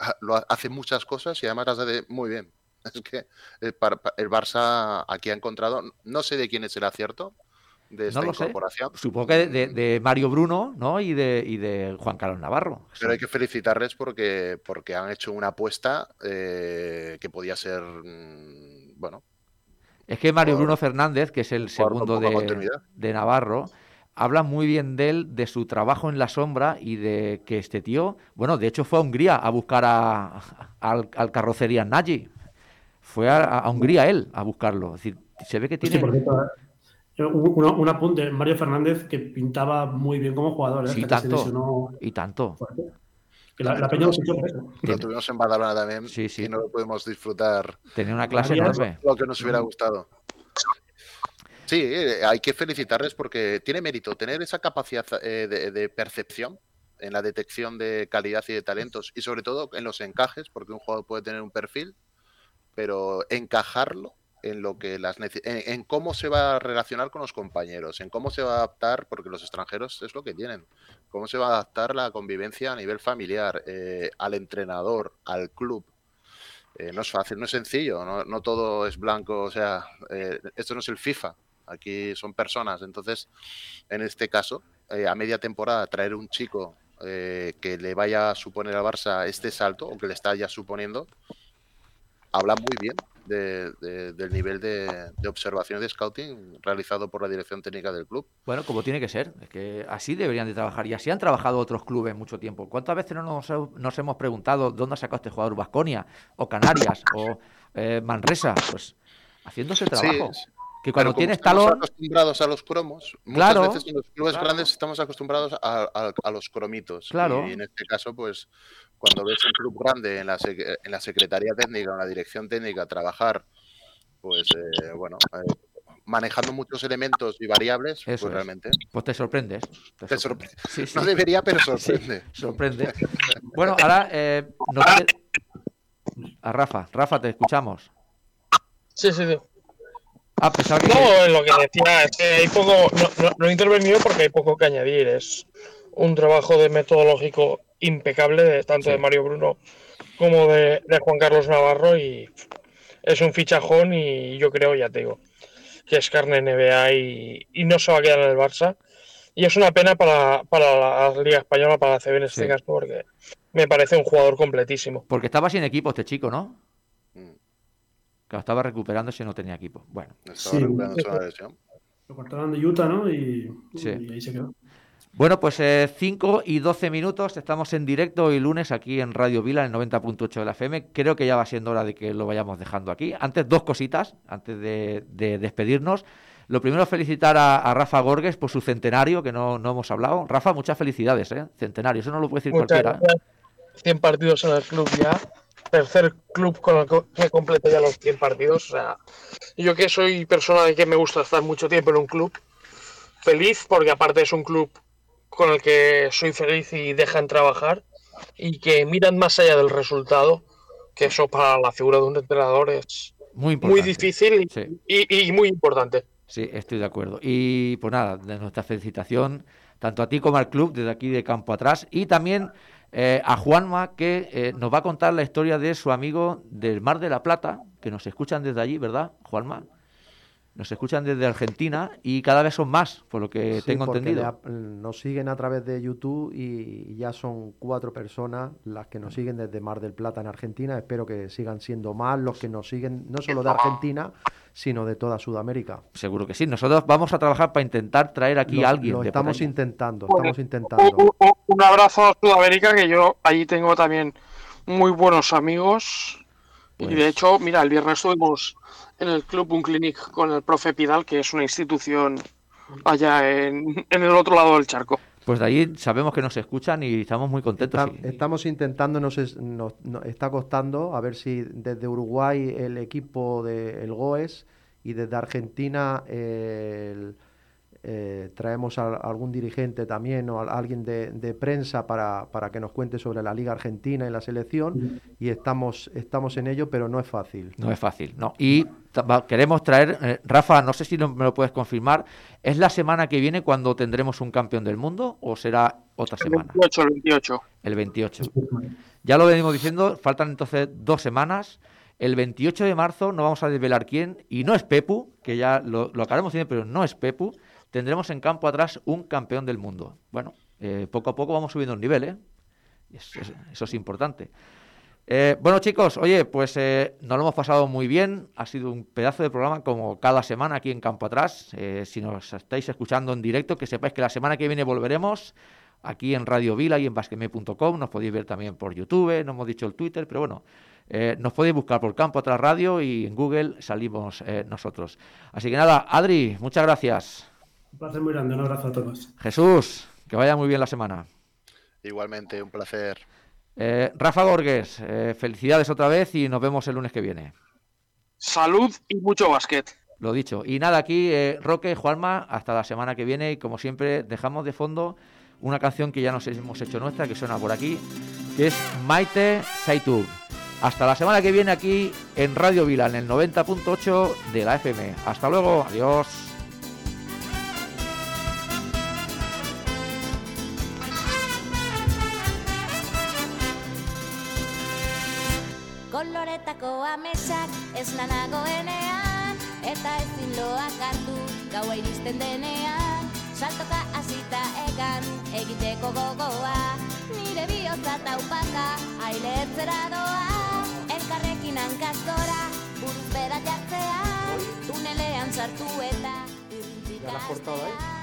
Ha- Lo ha- hace muchas cosas y además las hace muy bien. Es que el, par- el Barça aquí ha encontrado, no sé de quién es el acierto de esta No lo sé. incorporación, Supongo que de, Mario Bruno ¿no? y, de, y de Juan Carlos Navarro. pero hay que felicitarles porque, porque han hecho una apuesta eh, que podía ser, mm, bueno, Es que Mario Bruno Fernández, que es el segundo de, de Navarro, habla muy bien de él, de su trabajo en la sombra y de que este tío, bueno, de hecho fue a Hungría a buscar a, al, al carrocería Nagy. Fue a, a Hungría él a buscarlo. Es decir, se ve que tiene... por cierto, eh, un, un- un apunte, Mario Fernández que pintaba muy bien como jugador, ¿eh? Sí, hasta que se tanto. lesionó Y tanto. Que la, la peña lo eso. lo tuvimos en Badalona también Sí, sí. y no lo pudimos disfrutar Tenía una clase enorme. lo que nos hubiera gustado. Sí, eh, hay que felicitarles porque tiene mérito tener esa capacidad eh, de, de percepción en la detección de calidad y de talentos y sobre todo en los encajes, porque un jugador puede tener un perfil, pero encajarlo en lo que las en, en cómo se va a relacionar con los compañeros, en cómo se va a adaptar, porque los extranjeros es lo que tienen, cómo se va a adaptar la convivencia a nivel familiar, eh, al entrenador, al club. eh, no es fácil, no es sencillo, no, no todo es blanco, o sea, eh, esto no es el FIFA, aquí son personas, entonces, en este caso, a media temporada traer un chico que le vaya a suponer al Barça este salto, o que le está ya suponiendo, habla muy bien de- de- del nivel de, de observación de scouting realizado por la dirección técnica del club. Bueno, como tiene que ser, es que así deberían de trabajar y así han trabajado otros clubes mucho tiempo. ¿Cuántas veces no nos, nos hemos preguntado dónde ha sacado este jugador Vasconia o Canarias o eh, Manresa? Pues haciendo ese trabajo. Sí, que cuando tienes estamos talón, acostumbrados a los cromos, muchas Claro, veces en los clubes claro. grandes estamos acostumbrados a, a- a los cromitos. Claro. Y en este caso, pues, cuando ves un club grande en la, sec- en la Secretaría Técnica, en la Dirección Técnica, trabajar, pues, eh, bueno, eh, manejando muchos elementos y variables, Eso pues es. realmente pues te sorprendes. Te te sorprende. sorprende. Sí, sí. No debería, pero Sí, sorprende. sorprende. Bueno, ahora eh, nos a Rafa. Rafa, te escuchamos. Sí, sí, sí. Ah, que... No, lo que decía es que hay poco, no, no- no he intervenido porque hay poco que añadir. Es un trabajo de metodológico impecable, de, tanto Sí. de Mario Bruno como de, de Juan Carlos Navarro, y es un fichajón y yo creo, ya te digo, que es carne NBA y, y no se va a quedar en el Barça. Y es una pena para, para la Liga Española, para la CB en este Sí. caso, porque me parece un jugador completísimo. Porque estaba sin equipo este chico, ¿no? Mm, Que lo estaba recuperándose y no tenía equipo. Bueno, Estaba Sí. recuperándose una lesión. Lo cortaron de Utah, ¿no? Y, Sí. y ahí se quedó. Bueno, pues 5 y 12 minutos, estamos en directo hoy lunes aquí en Radio Vila, en el 90.8 de la FM. Creo que ya va siendo hora de que lo vayamos dejando aquí. Antes, dos cositas, antes de, de despedirnos. Lo primero, felicitar a, a Rafa Gorges por su centenario, que no, no hemos hablado. Rafa, muchas felicidades, ¿eh? Centenario, eso no lo puede decir Muchas cualquiera. ¿eh? gracias. 100 partidos en el club ya. Tercer club con el que completa ya los 100 partidos. O sea, yo que soy persona de que me gusta estar mucho tiempo en un club, feliz porque aparte es un club con el que soy feliz y dejan trabajar y que miran más allá del resultado, que eso para la figura de un entrenador es Muy muy difícil y, Sí. y- y muy importante. Sí, estoy de acuerdo. Y pues nada, de nuestra felicitación tanto a ti como al club desde aquí de campo atrás y también eh, a Juanma que eh, nos va a contar la historia de su amigo del Mar de la Plata, que nos escuchan desde allí, ¿verdad, Juanma? Nos escuchan desde Argentina y cada vez son más, por lo que Sí, tengo entendido. nos siguen a través de YouTube y ya son cuatro personas las que nos siguen desde Mar del Plata en Argentina. Espero que sigan siendo más los que nos siguen, no solo de Argentina, sino de toda Sudamérica. Seguro que sí. Nosotros vamos a trabajar para intentar traer aquí Lo- a alguien. Lo de por estamos intentando, Pues, estamos Un, intentando. un- abrazo a Sudamérica, que yo allí tengo también muy buenos amigos. Y Pues- de hecho, mira, el viernes estuvimos en el Club Un Clinic con el profe Pidal, que es una institución allá en, en el otro lado del charco. Pues de ahí sabemos que nos escuchan y estamos muy contentos. Está- y- estamos intentando, nos, es- nos- nos está costando, a ver si desde Uruguay el equipo de el GOES y desde Argentina eh, el- eh, traemos a, algún dirigente también o a alguien de, de prensa para, para que nos cuente sobre la Liga Argentina y la selección y estamos, estamos en ello, pero no es fácil. No es fácil, no. Y queremos traer, eh, Rafa, no sé si no- me lo puedes confirmar, ¿es la semana que viene cuando tendremos un campeón del mundo o será otra El semana? 28, el 28. El 28. Ya lo venimos diciendo, faltan entonces dos semanas. El 28 de marzo no vamos a desvelar quién, y no es Pepu, que ya lo, lo acabamos diciendo, pero no es Pepu. Tendremos en campo atrás un campeón del mundo. Bueno, eh, poco a poco vamos subiendo el nivel, ¿eh? Y es- es- eso es importante. Eh, bueno, chicos, oye, pues eh, nos lo hemos pasado muy bien. Ha sido un pedazo de programa como cada semana aquí en Campo Atrás. Eh, si nos estáis escuchando en directo, que sepáis que la semana que viene volveremos aquí en Radio Vila y en basqueme.com. Nos podéis ver también por YouTube, no hemos dicho el Twitter, pero bueno, nos podéis buscar por Campo Atrás Radio y en Google salimos nosotros. Así que nada, Adri, muchas gracias. Un placer muy grande, un abrazo a todos. Jesús, que vaya muy bien la semana. Igualmente, un placer. Eh, Rafa Gorges, eh, felicidades otra vez y nos vemos el lunes que viene. Salud y mucho básquet. Lo dicho. Y nada, aquí eh, Roque, Juanma, hasta la semana que viene. Y como siempre, dejamos de fondo una canción que ya nos hemos hecho nuestra, que suena por aquí, que es Maite Saitub. Hasta la semana que viene aquí en Radio Vila, en el 90.8 de la FM. Hasta luego, adiós. Ametsak ez lanagoenean Eta ezin loak hartu gaua iristen denean. Saltoka hasita egan egiteko gogoa. Nire bihotza taupaka ailetzera doa. Elkarrekin hankazora buruz bera jartzea. Tunelean sartu eta ¿Ya